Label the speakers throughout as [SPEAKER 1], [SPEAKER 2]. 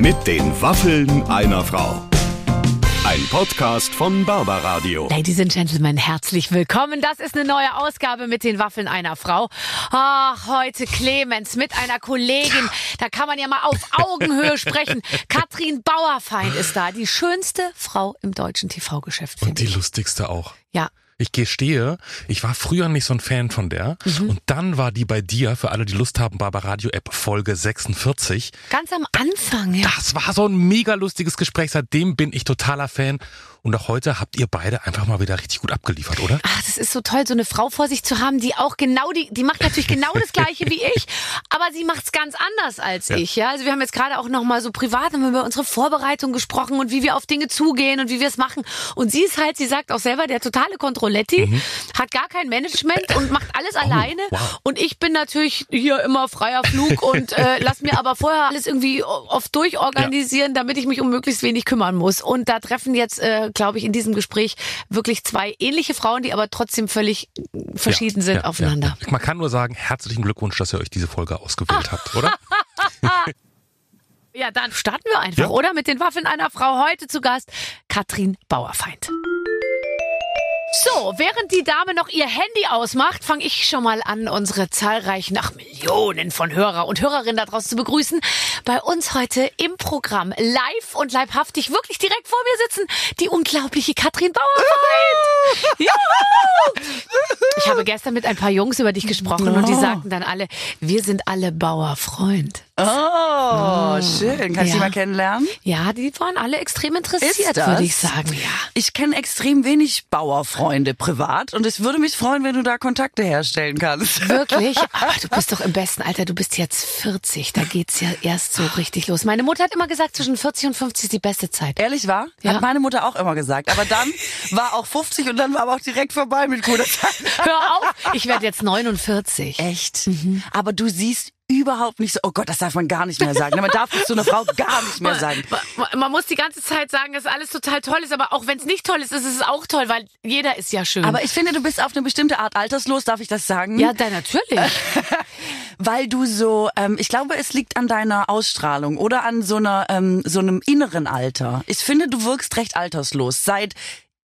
[SPEAKER 1] Mit den Waffeln einer Frau. Ein Podcast von Barbaradio.
[SPEAKER 2] Ladies and Gentlemen, herzlich willkommen. Das ist eine neue Ausgabe mit den Waffeln einer Frau. Ach, heute Clemens mit einer Kollegin. Da kann man ja mal auf Augenhöhe sprechen. Katrin Bauerfeind ist da. Die schönste Frau im deutschen TV-Geschäft,
[SPEAKER 3] Und die
[SPEAKER 2] ich.
[SPEAKER 3] lustigste auch.
[SPEAKER 2] Ja.
[SPEAKER 3] Ich gestehe, ich war früher nicht so ein Fan von der.
[SPEAKER 2] Mhm.
[SPEAKER 3] Und dann war die bei dir, für alle, die Lust haben, Barbaradio App Folge 46.
[SPEAKER 2] Ganz am Anfang, ja.
[SPEAKER 3] Das war so ein mega lustiges Gespräch. Seitdem bin ich totaler Fan. Und auch heute habt ihr beide einfach mal wieder richtig gut abgeliefert, oder?
[SPEAKER 2] Ach, das ist so toll, so eine Frau vor sich zu haben, die auch genau die, die macht natürlich genau das Gleiche wie ich, aber sie macht's ganz anders als ich, ja. Also wir haben jetzt gerade auch noch mal so privat haben wir über unsere Vorbereitung gesprochen und wie wir auf Dinge zugehen und wie wir es machen. Und sie ist halt, sie sagt auch selber, der totale Controletti, hat gar kein Management und macht alles alleine.
[SPEAKER 3] wow.
[SPEAKER 2] Und ich bin natürlich hier immer freier Flug und äh, lass mir aber vorher alles irgendwie oft durchorganisieren, damit ich mich um möglichst wenig kümmern muss. Und da treffen jetzt, äh, glaube ich, in diesem Gespräch wirklich zwei ähnliche Frauen, die aber trotzdem völlig verschieden
[SPEAKER 3] Ja,
[SPEAKER 2] sind
[SPEAKER 3] ja,
[SPEAKER 2] aufeinander.
[SPEAKER 3] Ja. Man kann nur sagen, herzlichen Glückwunsch, dass ihr euch diese Folge ausgewählt habt, oder?
[SPEAKER 2] Ja, dann starten wir einfach, oder? Mit den Waffeln einer Frau. Heute zu Gast Katrin Bauerfeind. So, während die Dame noch ihr Handy ausmacht, fange ich schon mal an, unsere zahlreichen, ach Millionen von Hörer und Hörerinnen da draußen zu begrüßen. Bei uns heute im Programm live und leibhaftig, wirklich direkt vor mir sitzen, die unglaubliche Katrin Bauerfeind. Juhu! Ich habe gestern mit ein paar Jungs über dich gesprochen und die sagten dann alle, wir sind alle Bauerfreund.
[SPEAKER 4] Oh, schön. Kann ich
[SPEAKER 2] Ja.
[SPEAKER 4] die mal kennenlernen?
[SPEAKER 2] Ja, die waren alle extrem interessiert, würde ich sagen, ja.
[SPEAKER 4] Ich kenne extrem wenig Bauerfreunde privat und es würde mich freuen, wenn du da Kontakte herstellen kannst.
[SPEAKER 2] Wirklich? Aber du bist doch im besten Alter, du bist jetzt 40, da geht's ja erst so richtig los. Meine Mutter hat immer gesagt, zwischen 40 und 50 ist die beste Zeit.
[SPEAKER 4] Ehrlich wahr?
[SPEAKER 2] Ja.
[SPEAKER 4] Hat meine Mutter auch immer gesagt. Aber dann war auch 50 und dann war aber auch direkt vorbei mit guter Zeit.
[SPEAKER 2] Hör auf, ich werde jetzt 49.
[SPEAKER 4] Echt? Aber du siehst überhaupt nicht so, oh Gott, das darf man gar nicht mehr sagen. Man darf das zu einer Frau gar nicht mehr sagen.
[SPEAKER 2] Man, man muss die ganze Zeit sagen, dass alles total toll ist, aber auch wenn es nicht toll ist, ist es auch toll, weil jeder ist ja schön.
[SPEAKER 4] Aber ich finde, du bist auf eine bestimmte Art alterslos, darf ich das sagen?
[SPEAKER 2] ja, dann natürlich.
[SPEAKER 4] Weil du so, ähm, ich glaube, es liegt an deiner Ausstrahlung oder an so einer, ähm, so einem inneren Alter. Ich finde, du wirkst recht alterslos, seit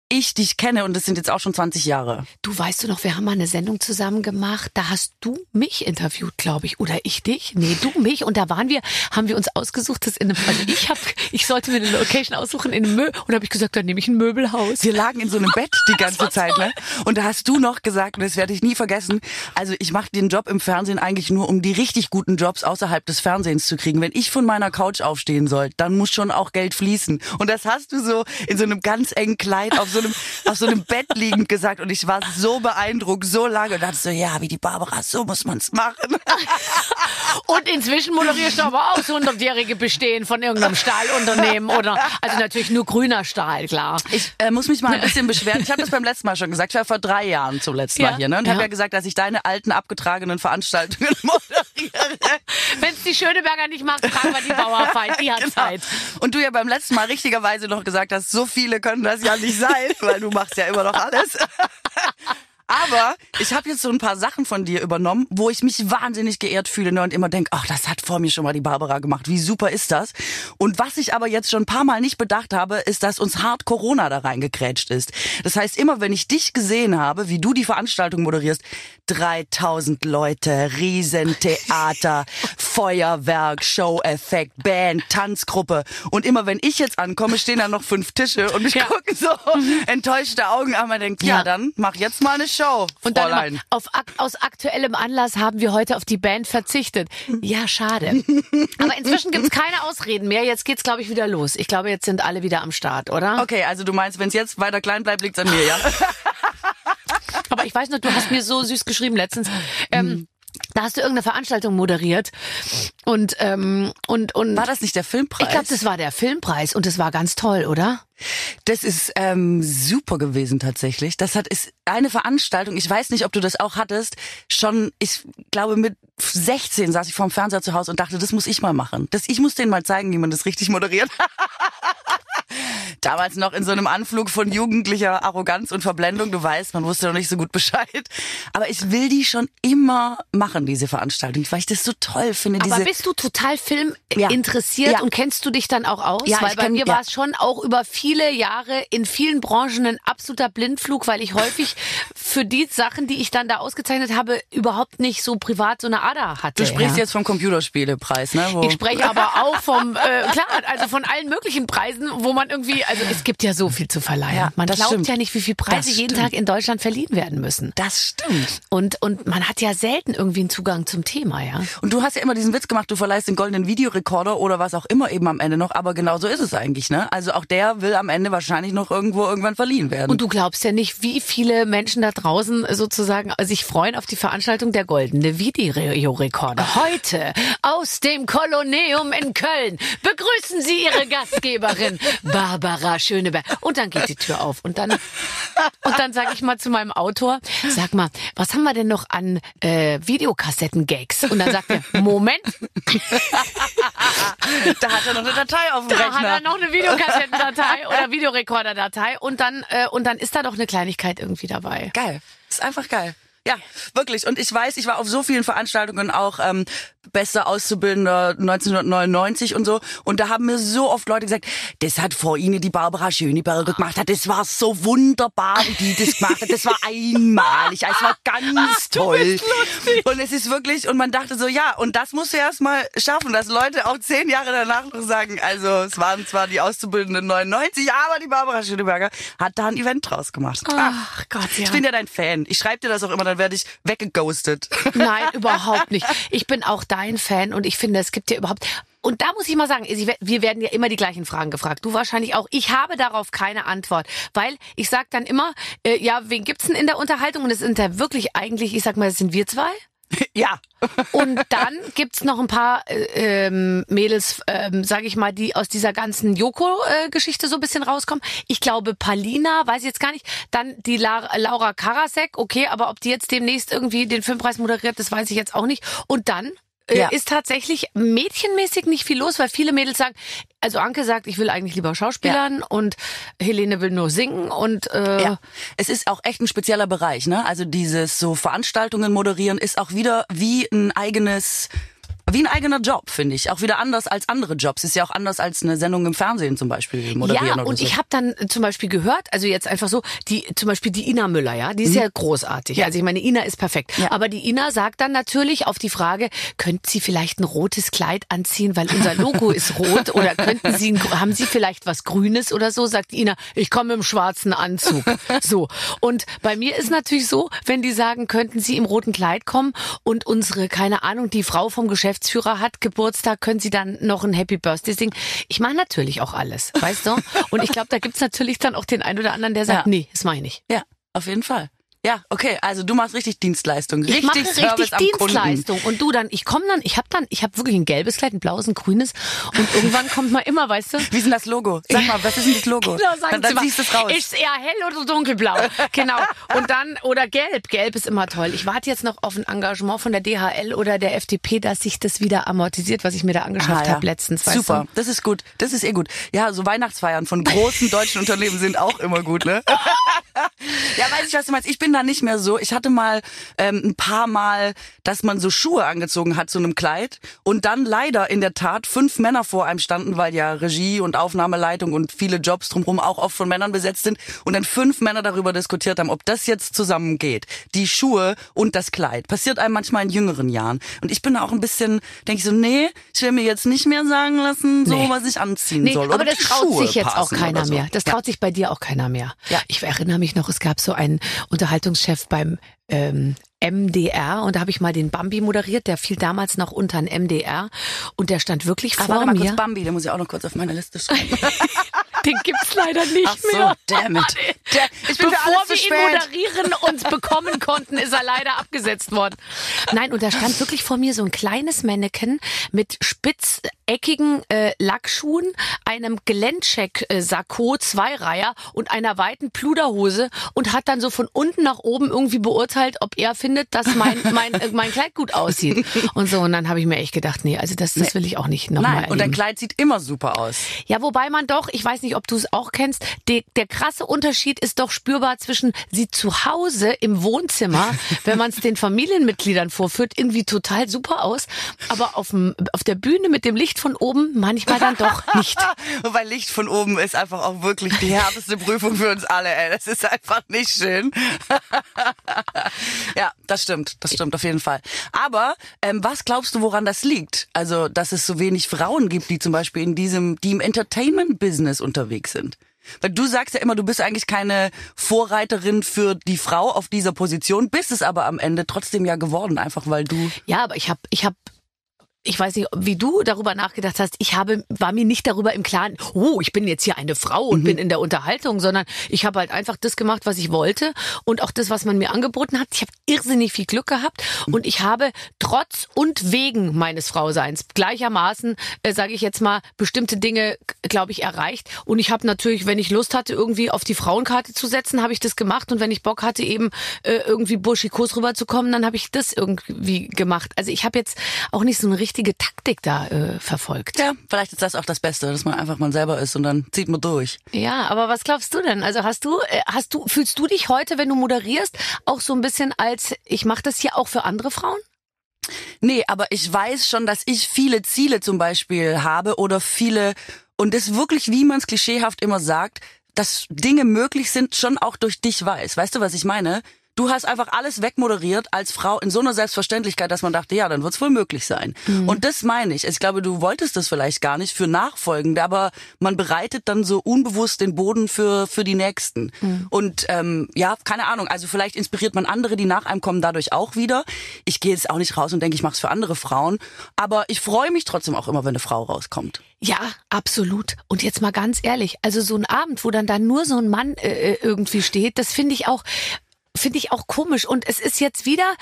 [SPEAKER 4] ich dich kenne und das sind jetzt auch schon 20 Jahre.
[SPEAKER 2] Du weißt du noch, wir haben mal eine Sendung zusammen gemacht. Da hast du mich interviewt, glaube ich, oder ich dich? Nee, du mich. Und da waren wir, haben wir uns ausgesucht, das in einem, also ich habe, ich sollte mir eine Location aussuchen in einem Mö und habe ich gesagt, dann nehme ich ein Möbelhaus.
[SPEAKER 4] Wir lagen in so einem Bett die ganze Zeit, ne? Und da hast du noch gesagt, und das werde ich nie vergessen, also ich mache den Job im Fernsehen eigentlich nur, um die richtig guten Jobs außerhalb des Fernsehens zu kriegen. Wenn ich von meiner Couch aufstehen soll, dann muss schon auch Geld fließen. Und das hast du so in so einem ganz engen Kleid auf so einem, auf so einem Bett liegend gesagt. Und ich war so beeindruckt, so lange. Und dachte so, ja, wie die Barbara, so muss man's machen.
[SPEAKER 2] Und inzwischen moderierst du aber auch so 100-jährige Bestehen von irgendeinem Stahlunternehmen oder, also natürlich nur grüner Stahl, klar.
[SPEAKER 4] Ich äh, muss mich mal ein bisschen beschweren. Ich habe das beim letzten Mal schon gesagt. Ich war vor drei Jahren zum letzten
[SPEAKER 2] Ja,
[SPEAKER 4] Mal hier ne? und
[SPEAKER 2] ja.
[SPEAKER 4] habe ja gesagt, dass ich deine alten abgetragenen Veranstaltungen moderiere.
[SPEAKER 2] Wenn es die Schöneberger nicht macht, fragen wir die Bauerfeind, die hat
[SPEAKER 4] Genau.
[SPEAKER 2] Zeit.
[SPEAKER 4] Und du ja beim letzten Mal richtigerweise noch gesagt hast, so viele können das ja nicht sein, weil du machst ja immer noch alles. Aber ich habe jetzt so ein paar Sachen von dir übernommen, wo ich mich wahnsinnig geehrt fühle ne, und immer denk, ach, das hat vor mir schon mal die Barbara gemacht. Wie super ist das? Und was ich aber jetzt schon ein paar Mal nicht bedacht habe, ist, dass uns hart Corona da reingekrätscht ist. Das heißt, immer wenn ich dich gesehen habe, wie du die Veranstaltung moderierst, 3000 Leute, Riesentheater, Feuerwerk, Show-Effekt, Band, Tanzgruppe. Und immer wenn ich jetzt ankomme, stehen da noch fünf Tische und mich
[SPEAKER 2] Ja.
[SPEAKER 4] gucken so enttäuschte Augen an. Man denkt, ja,
[SPEAKER 2] Ja.
[SPEAKER 4] dann mach jetzt mal eine Show,
[SPEAKER 2] Und dann immer, auf, aus aktuellem Anlass haben wir heute auf die Band verzichtet. Ja, schade. Aber inzwischen gibt's keine Ausreden mehr. Jetzt geht's, glaube ich, wieder los. Ich glaube, jetzt sind alle wieder am Start, oder?
[SPEAKER 4] Okay, also du meinst, wenn es jetzt weiter klein bleibt, liegt's an mir, ja?
[SPEAKER 2] Aber ich weiß noch, du hast mir so süß geschrieben letztens. Ähm, Da hast du irgendeine Veranstaltung moderiert und ähm, und und
[SPEAKER 4] War das nicht der Filmpreis?
[SPEAKER 2] ich glaube, das war der Filmpreis und das war ganz toll, oder?
[SPEAKER 4] Das ist ähm, super gewesen tatsächlich. Das hat ist eine Veranstaltung. Ich weiß nicht, ob du das auch hattest. Schon, ich glaube mit 16 saß ich vorm Fernseher zu Hause und dachte, das muss ich mal machen. Das, ich muss denen mal zeigen, wie man das richtig moderiert. Damals noch in so einem Anflug von jugendlicher Arroganz und Verblendung. Du weißt, man wusste noch nicht so gut Bescheid. Aber ich will die schon immer machen, diese Veranstaltung, weil ich das so toll finde.
[SPEAKER 2] Aber bist du total Film
[SPEAKER 4] Ja.
[SPEAKER 2] interessiert
[SPEAKER 4] Ja.
[SPEAKER 2] und kennst du dich dann auch aus?
[SPEAKER 4] Ja,
[SPEAKER 2] Weil
[SPEAKER 4] ich
[SPEAKER 2] bei
[SPEAKER 4] kenn-
[SPEAKER 2] mir war es schon auch über viele Jahre in vielen Branchen ein absoluter Blindflug, weil ich häufig für die Sachen, die ich dann da ausgezeichnet habe, überhaupt nicht so privat so eine Ader hatte.
[SPEAKER 4] Du sprichst jetzt vom Computerspielepreis, ne? Wo
[SPEAKER 2] Ich spreche aber auch vom, äh, klar, also von allen möglichen Preisen, wo man irgendwie, also es gibt ja so viel zu verleihen.
[SPEAKER 4] Ja,
[SPEAKER 2] man glaubt
[SPEAKER 4] stimmt.
[SPEAKER 2] ja nicht, wie viele Preise
[SPEAKER 4] Das
[SPEAKER 2] jeden
[SPEAKER 4] stimmt.
[SPEAKER 2] Tag in Deutschland verliehen werden müssen.
[SPEAKER 4] das stimmt.
[SPEAKER 2] Und, und man hat ja selten irgendwie einen Zugang zum Thema, ja.
[SPEAKER 4] Und du hast ja immer diesen Witz gemacht, du verleihst den goldenen Videorekorder oder was auch immer eben am Ende noch, aber genau so ist es eigentlich, ne? Also auch der will am Ende wahrscheinlich noch irgendwo irgendwann verliehen werden.
[SPEAKER 2] Und du glaubst ja nicht, wie viele Menschen da draußen sozusagen sich freuen auf die Veranstaltung der Goldene Videorekorder. Heute aus dem Kolonneum in Köln begrüßen Sie Ihre Gastgeberin Barbara Schöneberg. Und dann geht die Tür auf und dann und dann sage ich mal zu meinem Autor, sag mal, was haben wir denn noch an äh, Videokassetten-Gags? Und dann sagt er, Moment,
[SPEAKER 4] da hat er noch eine Datei auf dem
[SPEAKER 2] da
[SPEAKER 4] Rechner.
[SPEAKER 2] hat er noch eine Videokassettendatei oder Videorekorderdatei und dann äh, und dann ist da doch eine Kleinigkeit irgendwie dabei.
[SPEAKER 4] Geil. Ist einfach geil. Ja, wirklich. Und ich weiß, ich war auf so vielen Veranstaltungen auch ähm, bester Auszubildender 1999 und so. Und da haben mir so oft Leute gesagt, das hat vor Ihnen die Barbara Schöneberger gemacht hat. Das war so wunderbar, wie die das gemacht hat. Das war einmalig. Es war ganz toll. Und es ist wirklich, und man dachte so, ja, und das musst du erst mal schaffen, dass Leute auch zehn Jahre danach noch sagen, also es waren zwar die Auszubildenden 99, aber die Barbara Schöneberger hat da ein Event draus gemacht.
[SPEAKER 2] Ach Gott, ja.
[SPEAKER 4] Ich bin ja dein Fan. Ich schreibe dir das auch immer, dann werde ich weggeghostet.
[SPEAKER 2] Nein, überhaupt nicht. Ich bin auch dein Fan und ich finde, es gibt ja überhaupt. Und da muss ich mal sagen, wir werden ja immer die gleichen Fragen gefragt. Du wahrscheinlich auch. Ich habe darauf keine Antwort, weil ich sag dann immer, äh, ja, wen gibt's denn in der Unterhaltung? Und es sind ja wirklich eigentlich, ich sag mal, es sind wir zwei.
[SPEAKER 4] ja.
[SPEAKER 2] Und dann gibt's noch ein paar äh, ähm, Mädels, ähm, sage ich mal, die aus dieser ganzen Joko-Geschichte so ein bisschen rauskommen. Ich glaube, Palina, weiß ich jetzt gar nicht. Dann die La Laura Karasek, okay, aber ob die jetzt demnächst irgendwie den Filmpreis moderiert, das weiß ich jetzt auch nicht. Und dann
[SPEAKER 4] Ja.
[SPEAKER 2] ist tatsächlich mädchenmäßig nicht viel los, weil viele Mädels sagen, also Anke sagt, ich will eigentlich lieber Schauspielern und Helene will nur singen und äh,
[SPEAKER 4] Ja, es ist auch echt ein spezieller Bereich, ne? Also dieses so Veranstaltungen moderieren ist auch wieder wie ein eigenes wie ein eigener Job, finde ich. Auch wieder anders als andere Jobs. Ist ja auch anders als eine Sendung im Fernsehen zum Beispiel moderieren
[SPEAKER 2] Ja,
[SPEAKER 4] oder
[SPEAKER 2] und
[SPEAKER 4] so.
[SPEAKER 2] ich habe dann zum Beispiel gehört, also jetzt einfach so, die zum Beispiel die Ina Müller, ja, die ist ja großartig. Also ich meine, Ina ist perfekt.
[SPEAKER 4] Mhm. Ja.
[SPEAKER 2] Aber die Ina sagt dann natürlich auf die Frage, könnten Sie vielleicht ein rotes Kleid anziehen, weil unser Logo ist rot? Oder könnten Sie, ein, haben Sie vielleicht was Grünes oder so? Sagt die Ina, ich komme im schwarzen Anzug. So. Und bei mir ist natürlich so, wenn die sagen, könnten Sie im roten Kleid kommen und unsere, keine Ahnung, die Frau vom Geschäftsführer hat Geburtstag, können Sie dann noch ein Happy Birthday singen? Ich mache natürlich auch alles, weißt du? Und ich glaube, da gibt's natürlich dann auch den einen oder anderen, der sagt,
[SPEAKER 4] Ja.
[SPEAKER 2] nee, das meine ich nicht.
[SPEAKER 4] ja, auf jeden Fall. Ja, okay, also du machst richtig Dienstleistung.
[SPEAKER 2] Ich
[SPEAKER 4] Richtig
[SPEAKER 2] mache
[SPEAKER 4] Service
[SPEAKER 2] richtig
[SPEAKER 4] am Kunden.
[SPEAKER 2] Dienstleistung. Und du dann, ich komme dann, ich habe dann, ich habe wirklich ein gelbes Kleid, ein blaues, ein grünes. Und irgendwann kommt mal immer, weißt du?
[SPEAKER 4] Wie ist denn das Logo? Sag mal, was ist denn das Logo?
[SPEAKER 2] Genau, sagen
[SPEAKER 4] dann dann
[SPEAKER 2] Sie mal,
[SPEAKER 4] ziehst du es raus.
[SPEAKER 2] Ist eher hell oder dunkelblau? genau. Und dann, oder gelb. Gelb ist immer toll. Ich warte jetzt noch auf ein Engagement von der DHL oder der FDP, dass sich das wieder amortisiert, was ich mir da angeschafft
[SPEAKER 4] Ah, ja.
[SPEAKER 2] habe letztens.
[SPEAKER 4] Super,
[SPEAKER 2] Du?
[SPEAKER 4] das ist gut. Das ist eh gut. Ja, so Weihnachtsfeiern von großen deutschen Unternehmen sind auch immer gut, ne? ja, weiß ich, was du meinst. Ich bin da nicht mehr so. Ich hatte mal ähm, ein paar Mal, dass man so Schuhe angezogen hat zu einem Kleid und dann leider in der Tat fünf Männer vor einem standen, weil ja Regie und Aufnahmeleitung und viele Jobs drumherum auch oft von Männern besetzt sind und dann fünf Männer darüber diskutiert haben, ob das jetzt zusammengeht. Die Schuhe und das Kleid. Passiert einem manchmal in jüngeren Jahren. Und ich bin da auch ein bisschen, denke ich so, nee, ich will mir jetzt nicht mehr sagen lassen, so
[SPEAKER 2] Nee.
[SPEAKER 4] was ich anziehen
[SPEAKER 2] Nee,
[SPEAKER 4] soll.
[SPEAKER 2] aber das traut
[SPEAKER 4] Schuhe
[SPEAKER 2] sich jetzt auch keiner
[SPEAKER 4] so.
[SPEAKER 2] mehr. Das
[SPEAKER 4] Ja.
[SPEAKER 2] traut sich bei dir auch keiner mehr.
[SPEAKER 4] Ja.
[SPEAKER 2] Ich erinnere mich noch, es gab so einen Unterhaltungschef beim ähm, MDR und da habe ich mal den Bambi moderiert, der fiel damals noch unter ein MDR und der stand wirklich vor
[SPEAKER 4] warte mal
[SPEAKER 2] mir.
[SPEAKER 4] kurz, Bambi, den muss ich auch noch kurz auf meine Liste schreiben.
[SPEAKER 2] Den gibt's leider nicht
[SPEAKER 4] Ach so,
[SPEAKER 2] mehr.
[SPEAKER 4] damn it. Ich bin
[SPEAKER 2] Bevor wir ihn moderieren und bekommen konnten, ist er leider abgesetzt worden. Nein, und da stand wirklich vor mir so ein kleines Mannequin mit spitzeckigen äh, Lackschuhen, einem Gelendcheck-Sakko, Zweireiher und einer weiten Pluderhose und hat dann so von unten nach oben irgendwie beurteilt, ob er findet, dass mein, mein, äh, mein Kleid gut aussieht. Und so, und dann habe ich mir echt gedacht, nee, also das, das will ich auch nicht nochmal
[SPEAKER 4] Nein, und dein
[SPEAKER 2] erleben.
[SPEAKER 4] Kleid sieht immer super aus.
[SPEAKER 2] Ja, wobei man doch, ich weiß nicht, ob du es auch kennst, der, der krasse Unterschied ist doch spürbar zwischen sieht zu Hause im Wohnzimmer, wenn man es den Familienmitgliedern vorführt, irgendwie total super aus, aber auf, dem, auf der Bühne mit dem Licht von oben manchmal dann doch nicht.
[SPEAKER 4] Wobei Licht von oben ist einfach auch wirklich die härteste Prüfung für uns alle, ey. Das ist einfach nicht schön. ja, das stimmt. Das stimmt auf jeden Fall. Aber ähm, was glaubst du, woran das liegt? Also, dass es so wenig Frauen gibt, die zum Beispiel in diesem, die im Entertainment-Business unterwegs sind. Weil du sagst ja immer, du bist eigentlich keine Vorreiterin für die Frau auf dieser Position, bist es aber am Ende trotzdem ja geworden, einfach weil du
[SPEAKER 2] Ja, aber ich habe ich hab ich weiß nicht, wie du darüber nachgedacht hast. Ich habe, war mir nicht darüber im Klaren, oh, ich bin jetzt hier eine Frau und bin in der Unterhaltung, sondern ich habe halt einfach das gemacht, was ich wollte und auch das, was man mir angeboten hat. Ich habe irrsinnig viel Glück gehabt und ich habe trotz und wegen meines Frauseins gleichermaßen, äh, sage ich jetzt mal, bestimmte Dinge, glaube ich, erreicht. Und ich habe natürlich, wenn ich Lust hatte, irgendwie auf die Frauenkarte zu setzen, habe ich das gemacht. Und wenn ich Bock hatte, eben äh, irgendwie burschikos rüberzukommen, dann habe ich das irgendwie gemacht. Also ich habe jetzt auch nicht so eine richtige Taktik da äh, verfolgt.
[SPEAKER 4] Ja, vielleicht ist das auch das Beste, dass man einfach mal selber ist und dann zieht man durch.
[SPEAKER 2] Ja, aber was glaubst du denn? Also hast du, äh, hast du, fühlst du dich heute, wenn du moderierst, auch so ein bisschen als, ich mache das hier auch für andere Frauen?
[SPEAKER 4] Nee, aber ich weiß schon, dass ich viele Ziele zum Beispiel habe oder viele, und das wirklich, wie man es klischeehaft immer sagt, dass Dinge möglich sind, schon auch durch dich weiß. Weißt du, was ich meine? Du hast einfach alles wegmoderiert als Frau in so einer Selbstverständlichkeit, dass man dachte, ja, dann wird's wohl möglich sein. Und das meine ich. Ich glaube, du wolltest das vielleicht gar nicht für Nachfolgende, aber man bereitet dann so unbewusst den Boden für für die Nächsten. Und ähm, ja, keine Ahnung. Also vielleicht inspiriert man andere, die nach einem kommen, dadurch auch wieder. Ich gehe jetzt auch nicht raus und denke, ich mache es für andere Frauen, aber ich freue mich trotzdem auch immer, wenn eine Frau rauskommt.
[SPEAKER 2] Ja, absolut. Und jetzt mal ganz ehrlich, also so ein Abend, wo dann da nur so ein Mann äh, äh, irgendwie steht, das finde ich auch, finde ich auch komisch. Und es ist jetzt wieder,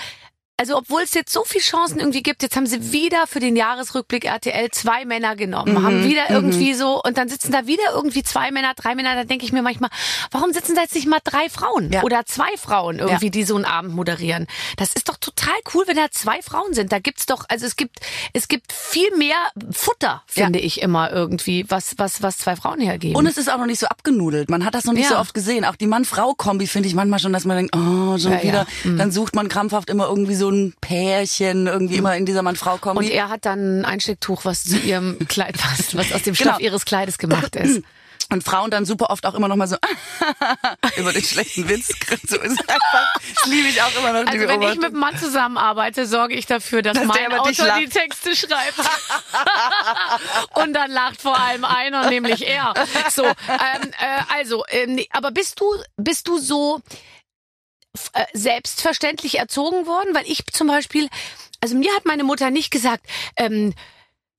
[SPEAKER 2] also obwohl es jetzt so viele Chancen irgendwie gibt, jetzt haben sie wieder für den Jahresrückblick RTL zwei Männer genommen, haben wieder irgendwie so und dann sitzen da wieder irgendwie zwei Männer, drei Männer. Da denke ich mir manchmal, warum sitzen da jetzt nicht mal drei Frauen
[SPEAKER 4] Ja.
[SPEAKER 2] oder zwei Frauen irgendwie,
[SPEAKER 4] Ja.
[SPEAKER 2] die so einen Abend moderieren? Das ist doch total cool, wenn da zwei Frauen sind. Da gibt's doch, also es gibt es gibt viel mehr Futter,
[SPEAKER 4] Ja.
[SPEAKER 2] finde ich immer irgendwie, was was was zwei Frauen hergeben.
[SPEAKER 4] Und es ist auch noch nicht so abgenudelt. Man hat das noch nicht
[SPEAKER 2] Ja.
[SPEAKER 4] so oft gesehen. Auch die Mann-Frau-Kombi finde ich manchmal schon, dass man denkt, oh, schon
[SPEAKER 2] Ja, ja.
[SPEAKER 4] wieder.
[SPEAKER 2] Mhm.
[SPEAKER 4] Dann sucht man krampfhaft immer irgendwie so ein Pärchen, irgendwie immer in dieser Mann-Frau-Kombi.
[SPEAKER 2] Und er hat dann ein Einstecktuch, was zu ihrem Kleid passt, was aus dem
[SPEAKER 4] Genau.
[SPEAKER 2] Stoff ihres Kleides gemacht ist.
[SPEAKER 4] Und Frauen dann super oft auch immer noch mal so über den schlechten Witz. So ist einfach. Das liebe ich auch immer noch.
[SPEAKER 2] Also wenn ich mit einem Mann zusammenarbeite, sorge ich dafür, dass,
[SPEAKER 4] Dass
[SPEAKER 2] mein Autor die. Texte schreibt. Und dann lacht vor allem einer, nämlich er. So, ähm, äh, also, ähm, aber bist du, bist du so selbstverständlich erzogen worden? Weil ich zum Beispiel, also mir hat meine Mutter nicht gesagt, ähm,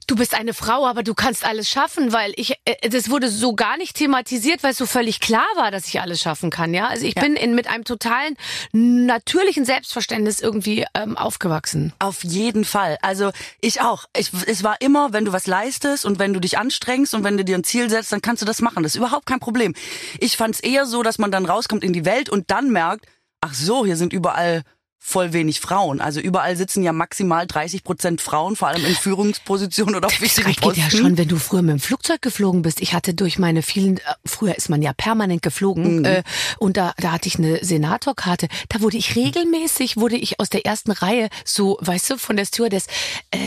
[SPEAKER 2] du bist eine Frau, aber du kannst alles schaffen, weil ich, äh, das wurde so gar nicht thematisiert, weil es so völlig klar war, dass ich alles schaffen kann, ja. Also ich
[SPEAKER 4] Ja.
[SPEAKER 2] bin in, mit einem totalen natürlichen Selbstverständnis irgendwie ähm, aufgewachsen.
[SPEAKER 4] Auf jeden Fall. Also ich auch. Ich, es war immer, wenn du was leistest und wenn du dich anstrengst und wenn du dir ein Ziel setzt, dann kannst du das machen. Das ist überhaupt kein Problem. Ich fand es eher so, dass man dann rauskommt in die Welt und dann merkt, ach so, hier sind überall voll wenig Frauen. Also überall sitzen ja maximal 30 Prozent Frauen, vor allem in Führungspositionen oder auf
[SPEAKER 2] Das
[SPEAKER 4] wichtigen
[SPEAKER 2] geht
[SPEAKER 4] Posten.
[SPEAKER 2] ja schon, wenn du früher mit dem Flugzeug geflogen bist. Ich hatte durch meine vielen, äh, früher ist man ja permanent geflogen,
[SPEAKER 4] Mhm.
[SPEAKER 2] äh, und da, da hatte ich eine Senatorkarte. Da wurde ich regelmäßig, wurde ich aus der ersten Reihe so, weißt du, von der Stewardess, äh,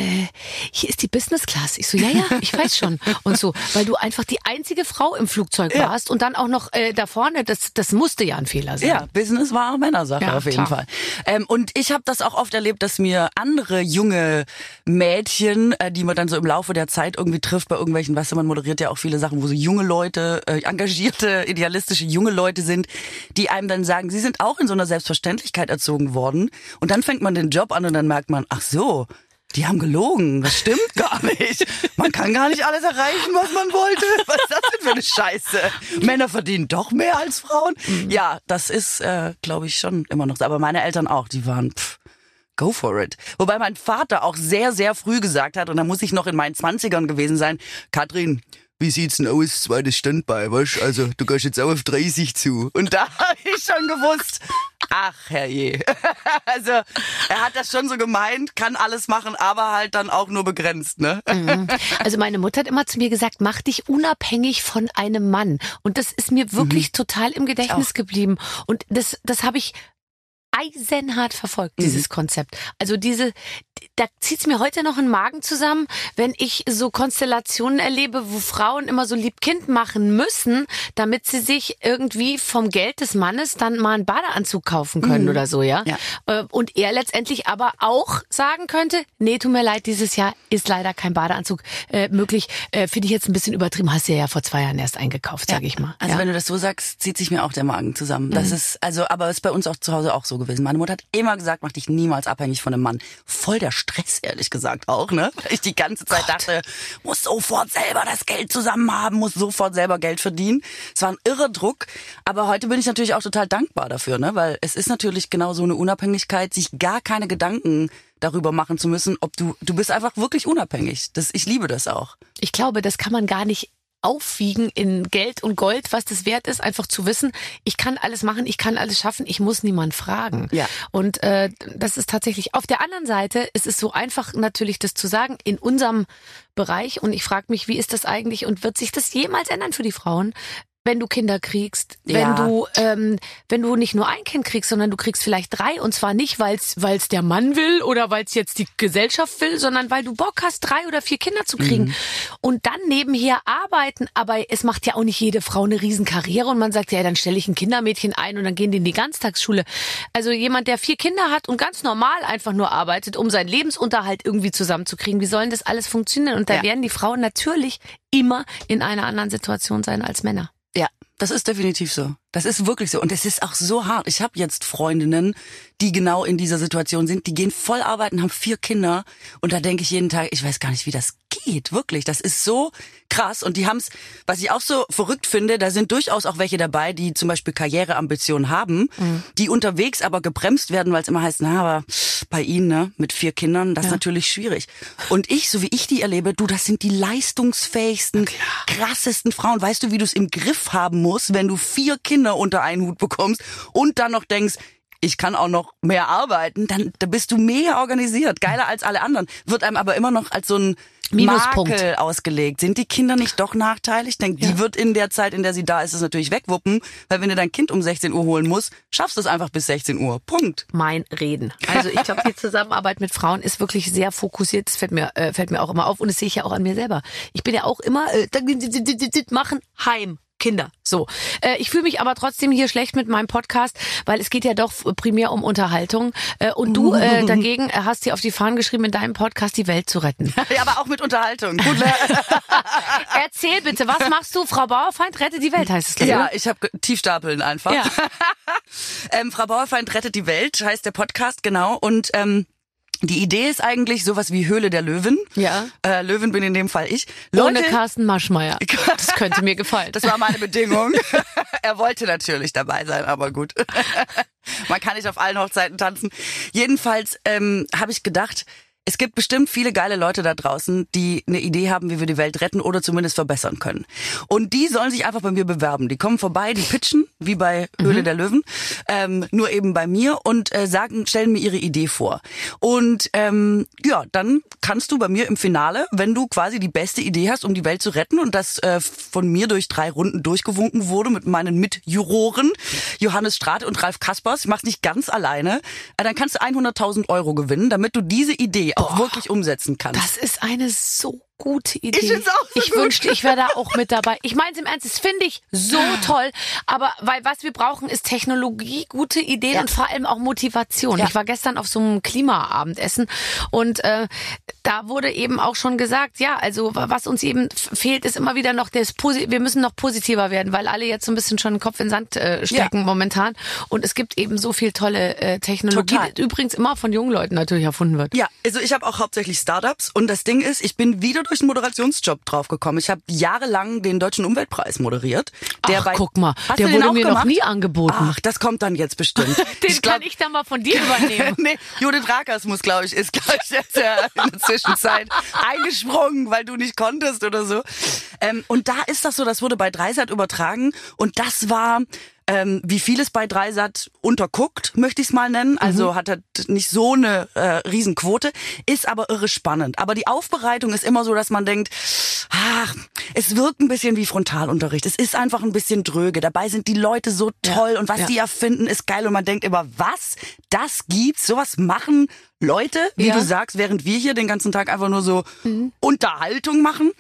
[SPEAKER 2] hier ist die Business Class. Ich so, ja, ja, ich weiß schon. Und so, weil du einfach die einzige Frau im Flugzeug
[SPEAKER 4] Ja.
[SPEAKER 2] warst und dann auch noch äh, da vorne, das, das musste ja ein Fehler sein.
[SPEAKER 4] Ja, Business war auch Männersache
[SPEAKER 2] Ja,
[SPEAKER 4] auf jeden
[SPEAKER 2] klar.
[SPEAKER 4] Fall. Ähm, und ich habe das auch oft erlebt, dass mir andere junge Mädchen, äh, die man dann so im Laufe der Zeit irgendwie trifft bei irgendwelchen, weißt du, man moderiert ja auch viele Sachen, wo so junge Leute, äh, engagierte, idealistische junge Leute sind, die einem dann sagen, sie sind auch in so einer Selbstverständlichkeit erzogen worden. Und dann fängt man den Job an und dann merkt man, ach so, Die haben gelogen. Das stimmt gar nicht. Man kann gar nicht alles erreichen, was man wollte. Was ist das denn für eine Scheiße? Männer verdienen doch mehr als Frauen. Ja, das ist, äh, glaube ich, schon immer noch so. Aber meine Eltern auch. Die waren, pff, go for it. Wobei mein Vater auch sehr, sehr früh gesagt hat, und da muss ich noch in meinen Zwanzigern gewesen sein, Katrin, wie sieht's denn aus? Zweites Standbein, weißt Also, du gehst jetzt auch auf 30 zu. Und da habe ich schon gewusst, ach herrje. Also, er hat das schon so gemeint, kann alles machen, aber halt dann auch nur begrenzt, ne?
[SPEAKER 2] Also meine Mutter hat immer zu mir gesagt, mach dich unabhängig von einem Mann. Und das ist mir wirklich total im Gedächtnis geblieben. Und das, das habe ich eisenhart verfolgt, dieses Konzept. Also diese, da zieht's mir heute noch einen Magen zusammen, wenn ich so Konstellationen erlebe, wo Frauen immer so Liebkind machen müssen, damit sie sich irgendwie vom Geld des Mannes dann mal einen Badeanzug kaufen können oder so, ja?
[SPEAKER 4] Ja.
[SPEAKER 2] Äh, Und er letztendlich aber auch sagen könnte, nee, tut mir leid, dieses Jahr ist leider kein Badeanzug äh, möglich. Äh, Finde ich jetzt ein bisschen übertrieben. Hast du ja vor zwei Jahren erst eingekauft, sage ich mal.
[SPEAKER 4] Also
[SPEAKER 2] ja.
[SPEAKER 4] wenn du das so sagst, zieht sich mir auch der Magen zusammen. Das ist, also, aber ist bei uns auch zu Hause auch so gewesen. Meine Mutter hat immer gesagt, mach dich niemals abhängig von einem Mann. Voll der Stress, ehrlich gesagt auch, ne? Weil ich die ganze Zeit dachte, muss sofort selber das Geld zusammen haben, muss sofort selber Geld verdienen. Es war ein irre Druck. Aber heute bin ich natürlich auch total dankbar dafür, ne? Weil es ist natürlich genau so eine Unabhängigkeit, sich gar keine Gedanken darüber machen zu müssen, ob du, du bist einfach wirklich unabhängig. Das, ich liebe das auch.
[SPEAKER 2] Ich glaube, das kann man gar nicht aufwiegen in Geld und Gold, was das wert ist, einfach zu wissen, ich kann alles machen, ich kann alles schaffen, ich muss niemand fragen.
[SPEAKER 4] Ja.
[SPEAKER 2] Und äh, das ist tatsächlich. Auf der anderen Seite ist es so einfach natürlich, das zu sagen in unserem Bereich. Und ich frage mich, wie ist das eigentlich und wird sich das jemals ändern für die Frauen? Wenn du Kinder kriegst, wenn
[SPEAKER 4] Ja.
[SPEAKER 2] du ähm, wenn du nicht nur ein Kind kriegst, sondern du kriegst vielleicht drei und zwar nicht, weil es der Mann will oder weil es jetzt die Gesellschaft will, sondern weil du Bock hast, drei oder vier Kinder zu kriegen
[SPEAKER 4] Mhm.
[SPEAKER 2] und dann nebenher arbeiten. Aber es macht ja auch nicht jede Frau eine Riesenkarriere und man sagt ja, dann stelle ich ein Kindermädchen ein und dann gehen die in die Ganztagsschule. Also jemand, der vier Kinder hat und ganz normal einfach nur arbeitet, um seinen Lebensunterhalt irgendwie zusammenzukriegen, wie sollen das alles funktionieren? Und da
[SPEAKER 4] Ja.
[SPEAKER 2] werden die Frauen natürlich immer in einer anderen Situation sein als Männer.
[SPEAKER 4] Das ist definitiv so. Das ist wirklich so. Und es ist auch so hart. Ich habe jetzt Freundinnen, die genau in dieser Situation sind. Die gehen voll arbeiten, haben vier Kinder. Und da denke ich jeden Tag, ich weiß gar nicht, wie das geht. Wirklich. Das ist so krass. Und die haben's, was ich auch so verrückt finde, da sind durchaus auch welche dabei, die zum Beispiel Karriereambitionen haben, die unterwegs aber gebremst werden, weil es immer heißt, na, aber bei ihnen, ne, mit vier Kindern, das ist natürlich schwierig. Und ich, so wie ich die erlebe, du, das sind die leistungsfähigsten, krassesten Frauen. Weißt du, wie du es im Griff haben musst, wenn du vier Kinder unter einen Hut bekommst und dann noch denkst, ich kann auch noch mehr arbeiten, dann da bist du mega organisiert, geiler als alle anderen. Wird einem aber immer noch als so ein
[SPEAKER 2] Minuspunkt.
[SPEAKER 4] Makel ausgelegt. Sind die Kinder nicht doch nachteilig? Ich denke, die wird in der Zeit, in der sie da ist, es natürlich wegwuppen, weil wenn du dein Kind um 16 Uhr holen musst, schaffst du es einfach bis 16 Uhr. Punkt.
[SPEAKER 2] mein Reden. Also ich glaube, die Zusammenarbeit mit Frauen ist wirklich sehr fokussiert. Das fällt mir, äh, fällt mir auch immer auf und das sehe ich ja auch an mir selber. Ich bin ja auch immer äh, machen, heim. Kinder. So. Äh, ich fühle mich aber trotzdem hier schlecht mit meinem Podcast, weil es geht ja doch primär um Unterhaltung. Äh, und du äh, dagegen hast dir auf die Fahnen geschrieben, in deinem Podcast die Welt zu retten.
[SPEAKER 4] Ja, aber auch mit Unterhaltung. Gut, ne?
[SPEAKER 2] Erzähl bitte, was machst du? Frau Bauerfeind rette die Welt, heißt es glaube.
[SPEAKER 4] Ja, ich habe Tiefstapeln einfach.
[SPEAKER 2] Ja.
[SPEAKER 4] ähm, Frau Bauerfeind rettet die Welt, heißt der Podcast, genau. Und ähm, die Idee ist eigentlich sowas wie Höhle der Löwen.
[SPEAKER 2] Ja.
[SPEAKER 4] Äh, Löwen bin in dem Fall ich.
[SPEAKER 2] Ohne
[SPEAKER 4] Leute,
[SPEAKER 2] Carsten Maschmeyer. Das könnte mir gefallen.
[SPEAKER 4] das war meine Bedingung. er wollte natürlich dabei sein, aber gut. Man kann nicht auf allen Hochzeiten tanzen. Jedenfalls ähm, habe ich gedacht, es gibt bestimmt viele geile Leute da draußen, die eine Idee haben, wie wir die Welt retten oder zumindest verbessern können. Und die sollen sich einfach bei mir bewerben. Die kommen vorbei, die pitchen, wie bei Höhle der Löwen, ähm, nur eben bei mir und äh, sagen, stellen mir ihre Idee vor. Und ähm, ja, dann kannst du bei mir im Finale, wenn du quasi die beste Idee hast, um die Welt zu retten und das äh, von mir durch drei Runden durchgewunken wurde mit meinen Mitjuroren, Johannes Strate und Ralf Kaspers, ich mach's nicht ganz alleine, äh, dann kannst du 100.000 Euro gewinnen, damit du diese Idee auch wirklich umsetzen kannst.
[SPEAKER 2] Das ist eine so gute Idee.
[SPEAKER 4] Ich so
[SPEAKER 2] Ich wünschte, ich wäre da auch mit dabei. Ich meine es im Ernst, das finde ich so toll. Aber weil was wir brauchen, ist Technologie, gute Ideen
[SPEAKER 4] Ja.
[SPEAKER 2] und vor allem auch Motivation.
[SPEAKER 4] Ja.
[SPEAKER 2] Ich war gestern auf so einem Klimaabendessen und äh, da wurde eben auch schon gesagt, ja, also wa- was uns eben fehlt, ist immer wieder noch das Posi wir müssen noch positiver werden, weil alle jetzt so ein bisschen schon den Kopf in den Sand äh, stecken momentan. Und es gibt eben so viel tolle äh, Technologie,
[SPEAKER 4] Total.
[SPEAKER 2] die übrigens immer von jungen Leuten natürlich erfunden wird.
[SPEAKER 4] Ja, also ich habe auch hauptsächlich Startups und das Ding ist, ich bin wieder durch einen Moderationsjob draufgekommen. Ich habe jahrelang den Deutschen Umweltpreis moderiert. Der
[SPEAKER 2] Ach,
[SPEAKER 4] bei,
[SPEAKER 2] guck mal, der
[SPEAKER 4] den
[SPEAKER 2] wurde mir noch
[SPEAKER 4] gemacht?
[SPEAKER 2] nie angeboten.
[SPEAKER 4] Ach, das kommt dann jetzt bestimmt.
[SPEAKER 2] Den
[SPEAKER 4] Ich glaub-
[SPEAKER 2] kann ich dann mal von dir übernehmen.
[SPEAKER 4] nee, Judith Rakers muss, glaube ich, ist, glaube ich, jetzt ja in der Zwischenzeit eingesprungen, weil du nicht konntest oder so. Ähm, und da ist das so, das wurde bei Dreisat übertragen und das war ähm, wie vieles bei Dreisat unterguckt, möchte ich es mal nennen. Also hat er nicht so eine äh, Riesenquote, ist aber irre spannend. Aber die Aufbereitung ist immer so, dass man denkt, ach, es wirkt ein bisschen wie Frontalunterricht. Es ist einfach ein bisschen dröge. Dabei sind die Leute so toll und was
[SPEAKER 2] ja.
[SPEAKER 4] die erfinden, ist geil. Und man denkt immer, was? Das gibt's? Sowas machen Leute, wie
[SPEAKER 2] Ja.
[SPEAKER 4] du sagst, während wir hier den ganzen Tag einfach nur so Unterhaltung machen.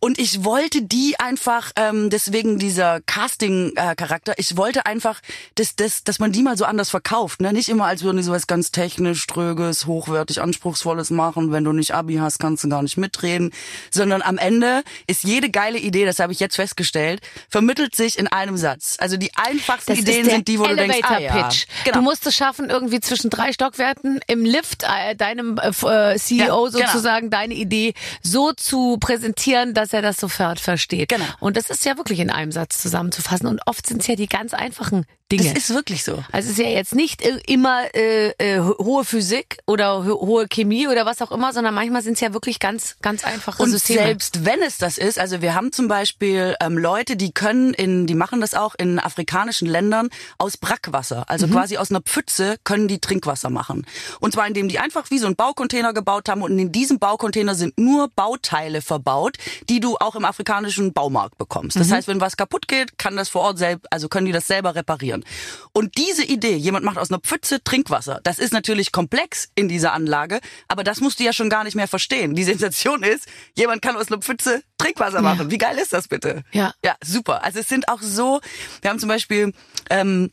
[SPEAKER 4] Und ich wollte die einfach, ähm, deswegen dieser Casting-Charakter, ich wollte einfach, dass, dass, dass man die mal so anders verkauft. Ne? Nicht immer, als würden die sowas ganz technisch, tröges, hochwertig, anspruchsvolles machen. Wenn du nicht Abi hast, kannst du gar nicht mitreden. Sondern am Ende ist jede geile Idee, das habe ich jetzt festgestellt, vermittelt sich in einem Satz. Also die einfachsten
[SPEAKER 2] Das
[SPEAKER 4] Ideen sind die, wo du denkst, ah,
[SPEAKER 2] Elevator
[SPEAKER 4] ja.
[SPEAKER 2] Pitch.
[SPEAKER 4] Genau.
[SPEAKER 2] Du musst es schaffen, irgendwie zwischen drei Stockwerten im Lift äh, deinem äh, äh, CEO
[SPEAKER 4] Ja, genau.
[SPEAKER 2] sozusagen deine Idee so zu präsentieren, dass er das sofort versteht.
[SPEAKER 4] Genau.
[SPEAKER 2] Und das ist ja wirklich in einem Satz zusammenzufassen. Und oft sind es ja die ganz einfachen Dinge.
[SPEAKER 4] Das ist wirklich so.
[SPEAKER 2] Also es ist ja jetzt nicht äh, immer äh, äh, ho- hohe Physik oder ho hohe Chemie oder was auch immer, sondern manchmal sind es ja wirklich ganz, ganz einfache
[SPEAKER 4] Und
[SPEAKER 2] Systeme.
[SPEAKER 4] selbst wenn es das ist, also wir haben zum Beispiel ähm, Leute, die können in, die machen das auch in afrikanischen Ländern aus Brackwasser,
[SPEAKER 2] Mhm.
[SPEAKER 4] also quasi aus einer Pfütze können die Trinkwasser machen. Und zwar indem die einfach wie so einen Baucontainer gebaut haben und in diesem Baucontainer sind nur Bauteile verbaut, die du auch im afrikanischen Baumarkt bekommst.
[SPEAKER 2] Mhm.
[SPEAKER 4] Das heißt, wenn was kaputt geht, kann das vor Ort selbst, also können die das selber reparieren. Und diese Idee, jemand macht aus einer Pfütze Trinkwasser, das ist natürlich komplex in dieser Anlage, aber das musst du ja schon gar nicht mehr verstehen. Die Sensation ist, jemand kann aus einer Pfütze Trinkwasser machen. Wie geil ist das bitte?
[SPEAKER 2] Ja.
[SPEAKER 4] Ja, super. Also es sind auch so, wir haben zum Beispiel ähm,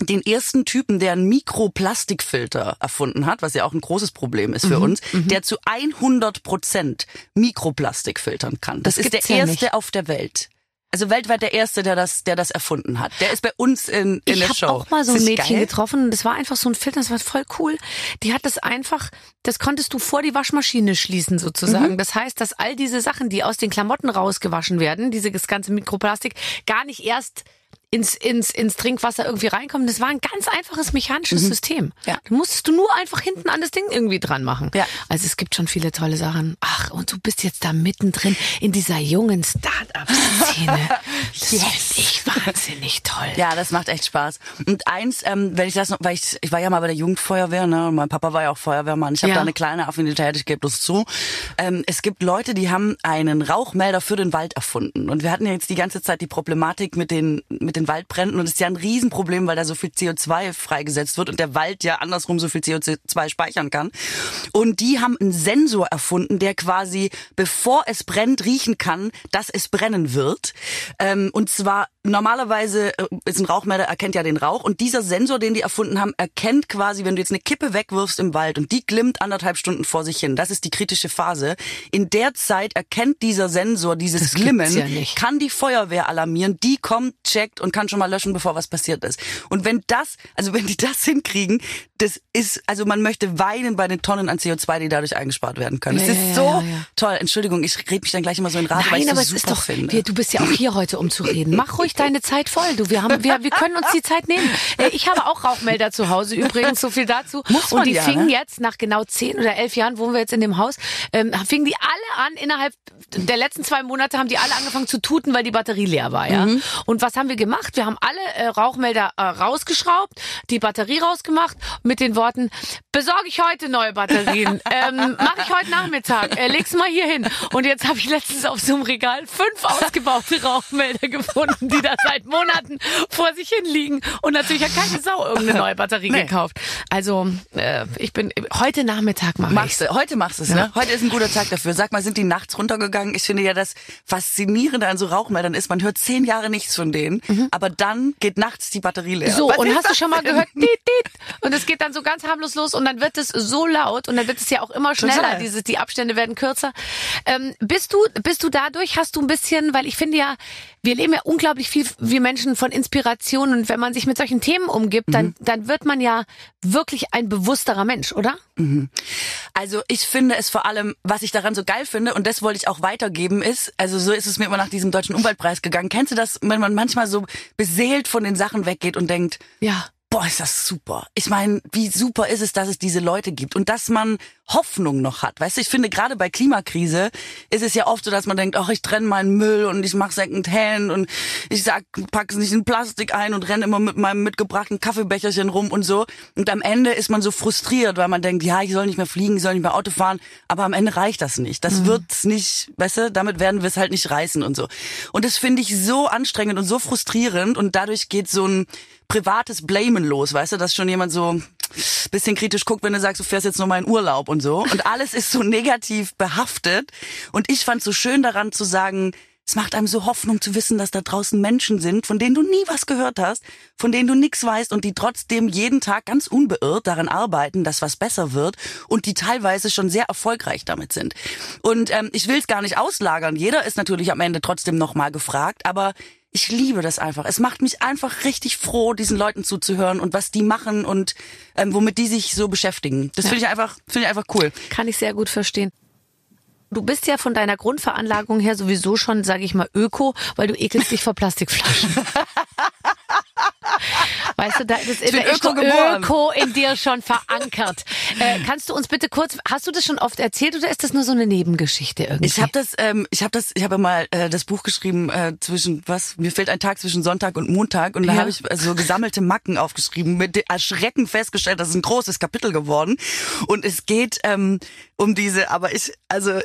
[SPEAKER 4] den ersten Typen, der einen Mikroplastikfilter erfunden hat, was ja auch ein großes Problem ist
[SPEAKER 2] Mhm,
[SPEAKER 4] für uns, der zu 100 Prozent Mikroplastik filtern kann. Das,
[SPEAKER 2] Das
[SPEAKER 4] ist der
[SPEAKER 2] ja
[SPEAKER 4] erste
[SPEAKER 2] nicht.
[SPEAKER 4] auf der Welt. Also weltweit der erste, der das, der das erfunden hat. Der ist bei uns in, in
[SPEAKER 2] ich
[SPEAKER 4] der
[SPEAKER 2] habe
[SPEAKER 4] Show.
[SPEAKER 2] auch mal so ein Mädchen
[SPEAKER 4] geil?
[SPEAKER 2] getroffen und das war einfach so ein Filter, das war voll cool. Die hat das einfach, das konntest du vor die Waschmaschine schließen sozusagen.
[SPEAKER 4] Mhm.
[SPEAKER 2] Das heißt, dass all diese Sachen, die aus den Klamotten rausgewaschen werden, dieses ganze Mikroplastik, gar nicht erst ins, ins, ins Trinkwasser irgendwie reinkommen. Das war ein ganz einfaches mechanisches System.
[SPEAKER 4] Mhm. Ja.
[SPEAKER 2] Da musstest du nur einfach hinten an das Ding irgendwie dran machen.
[SPEAKER 4] Ja.
[SPEAKER 2] Also es gibt schon viele tolle Sachen. Ach, und du bist jetzt da mittendrin in dieser jungen Start-up-Szene. Das
[SPEAKER 4] Yes.
[SPEAKER 2] finde ich wahnsinnig toll.
[SPEAKER 4] Ja, das macht echt Spaß. Und eins, ähm, wenn ich das noch, weil ich, ich war ja mal bei der Jugendfeuerwehr, ne? Und mein Papa war ja auch Feuerwehrmann. Ich habe
[SPEAKER 2] Ja.
[SPEAKER 4] da eine kleine Affinität, ich gebe das zu. Ähm, es gibt Leute, die haben einen Rauchmelder für den Wald erfunden. Und wir hatten ja jetzt die ganze Zeit die Problematik mit den, mit den Waldbränden. Und es ist ja ein Riesenproblem, weil da so viel CO2 freigesetzt wird und der Wald ja andersrum so viel CO2 speichern kann. Und die haben einen Sensor erfunden, der quasi, bevor es brennt, riechen kann, dass es brennen wird. Ähm, und zwar normalerweise äh, ist ein Rauchmelder erkennt ja den Rauch und dieser Sensor, den die erfunden haben, erkennt quasi, wenn du jetzt eine Kippe wegwirfst im Wald und die glimmt anderthalb Stunden vor sich hin. Das ist die kritische Phase. In der Zeit erkennt dieser Sensor dieses
[SPEAKER 2] Das
[SPEAKER 4] Glimmen,
[SPEAKER 2] ja
[SPEAKER 4] kann die Feuerwehr alarmieren, die kommt, checkt und kann schon mal löschen, bevor was passiert ist. Und wenn das, also wenn die das hinkriegen, das ist, also man möchte weinen bei den Tonnen an CO2, die dadurch eingespart werden können.
[SPEAKER 2] Ja,
[SPEAKER 4] Es ist so
[SPEAKER 2] ja, ja.
[SPEAKER 4] toll. Entschuldigung, ich rede mich dann gleich immer so in Rage, weil ich
[SPEAKER 2] Nein,
[SPEAKER 4] so
[SPEAKER 2] aber es ist doch,
[SPEAKER 4] finde.
[SPEAKER 2] wir, du bist ja auch hier heute, um zu reden. Mach ruhig deine Zeit voll. Du, wir haben, wir, wir können uns die Zeit nehmen. Äh, Ich habe auch Rauchmelder zu Hause übrigens, so viel dazu.
[SPEAKER 4] Muss man
[SPEAKER 2] Und die
[SPEAKER 4] ja,
[SPEAKER 2] fingen
[SPEAKER 4] ne?
[SPEAKER 2] jetzt nach genau zehn oder elf Jahren, wohnen wir jetzt in dem Haus, ähm, fingen die alle an, innerhalb der letzten zwei Monate haben die alle angefangen zu tuten, weil die Batterie leer war, ja. Und was haben wir gemacht? Wir haben alle äh, Rauchmelder äh, rausgeschraubt, die Batterie rausgemacht, mit den Worten, besorge ich heute neue Batterien, ähm, mache ich heute Nachmittag, äh, leg's mal hier hin. Und jetzt habe ich letztens auf so einem Regal fünf ausgebaute Rauchmelder gefunden, die da seit Monaten vor sich hin liegen. Und natürlich hat keine Sau irgendeine neue Batterie
[SPEAKER 4] Nee.
[SPEAKER 2] gekauft. Also äh, ich bin heute Nachmittag mache
[SPEAKER 4] du, heute machst du es, ne? Heute ist ein guter Tag dafür. Sag mal, sind die nachts runtergegangen? Ich finde ja das Faszinierende an so Rauchmeldern ist, man hört zehn Jahre nichts von denen, aber dann geht nachts die Batterie leer.
[SPEAKER 2] Mhm. So,
[SPEAKER 4] Was
[SPEAKER 2] und hast du schon mal gehört, dit, dit, und es geht dann so ganz harmlos los und dann wird es so laut und dann wird es ja auch immer schneller,
[SPEAKER 4] Total.
[SPEAKER 2] diese, die Abstände werden kürzer. Ähm, bist du, bist du dadurch, hast du ein bisschen, weil ich finde ja, wir leben ja unglaublich viel, wir Menschen von Inspiration und wenn man sich mit solchen Themen umgibt,
[SPEAKER 4] Mhm.
[SPEAKER 2] dann, dann wird man ja wirklich ein bewussterer Mensch, oder?
[SPEAKER 4] Also ich finde es vor allem, was ich daran so geil finde, und das wollte ich auch weitergeben, ist, also so ist es mir immer nach diesem deutschen Umweltpreis gegangen. Kennst du das, wenn man manchmal so beseelt von den Sachen weggeht und denkt,
[SPEAKER 2] Ja.
[SPEAKER 4] Boah, ist das super. Ich meine, wie super ist es, dass es diese Leute gibt und dass man Hoffnung noch hat. Weißt du, ich finde gerade bei Klimakrise ist es ja oft so, dass man denkt, ach, ich trenne meinen Müll und ich mache Secondhand und ich sag, pack es nicht in Plastik ein und renne immer mit meinem mitgebrachten Kaffeebecherchen rum und so. Und am Ende ist man so frustriert, weil man denkt, ja, ich soll nicht mehr fliegen, ich soll nicht mehr Auto fahren, aber am Ende reicht das nicht. Das wird's nicht, weißt du, damit werden wir es halt nicht reißen und so. Und das finde ich so anstrengend und so frustrierend und dadurch geht so ein privates Blamen los, weißt du, dass schon jemand so bisschen kritisch guckt, wenn du sagst, du fährst jetzt noch mal in Urlaub und so. Und alles ist so negativ behaftet. Und ich fand so schön daran zu sagen, es macht einem so Hoffnung zu wissen, dass da draußen Menschen sind, von denen du nie was gehört hast, von denen du nichts weißt und die trotzdem jeden Tag ganz unbeirrt daran arbeiten, dass was besser wird und die teilweise schon sehr erfolgreich damit sind. Und ähm, ich will es gar nicht auslagern. Jeder ist natürlich am Ende trotzdem noch mal gefragt, aber ich liebe das einfach. Es macht mich einfach richtig froh, diesen Leuten zuzuhören und was die machen und ähm, womit die sich so beschäftigen. Das finde ich einfach, finde ich einfach cool.
[SPEAKER 2] Kann ich sehr gut verstehen. Du bist ja von deiner Grundveranlagung her sowieso schon, sage ich mal, öko, weil du ekelst dich vor Plastikflaschen. Weißt du, da, das, ist
[SPEAKER 4] öko
[SPEAKER 2] schon
[SPEAKER 4] geboren.
[SPEAKER 2] Öko in dir schon verankert. Äh, kannst du uns bitte kurz, hast du das schon oft erzählt oder ist das nur so eine Nebengeschichte irgendwie?
[SPEAKER 4] Ich habe das, ähm, ich habe das, ich habe mal äh, das Buch geschrieben äh, zwischen was? Mir fehlt ein Tag zwischen Sonntag und Montag und da
[SPEAKER 2] Ja.
[SPEAKER 4] habe ich äh, so gesammelte Macken aufgeschrieben, mit Erschrecken festgestellt, das ist ein großes Kapitel geworden und es geht ähm, um diese, aber ich, also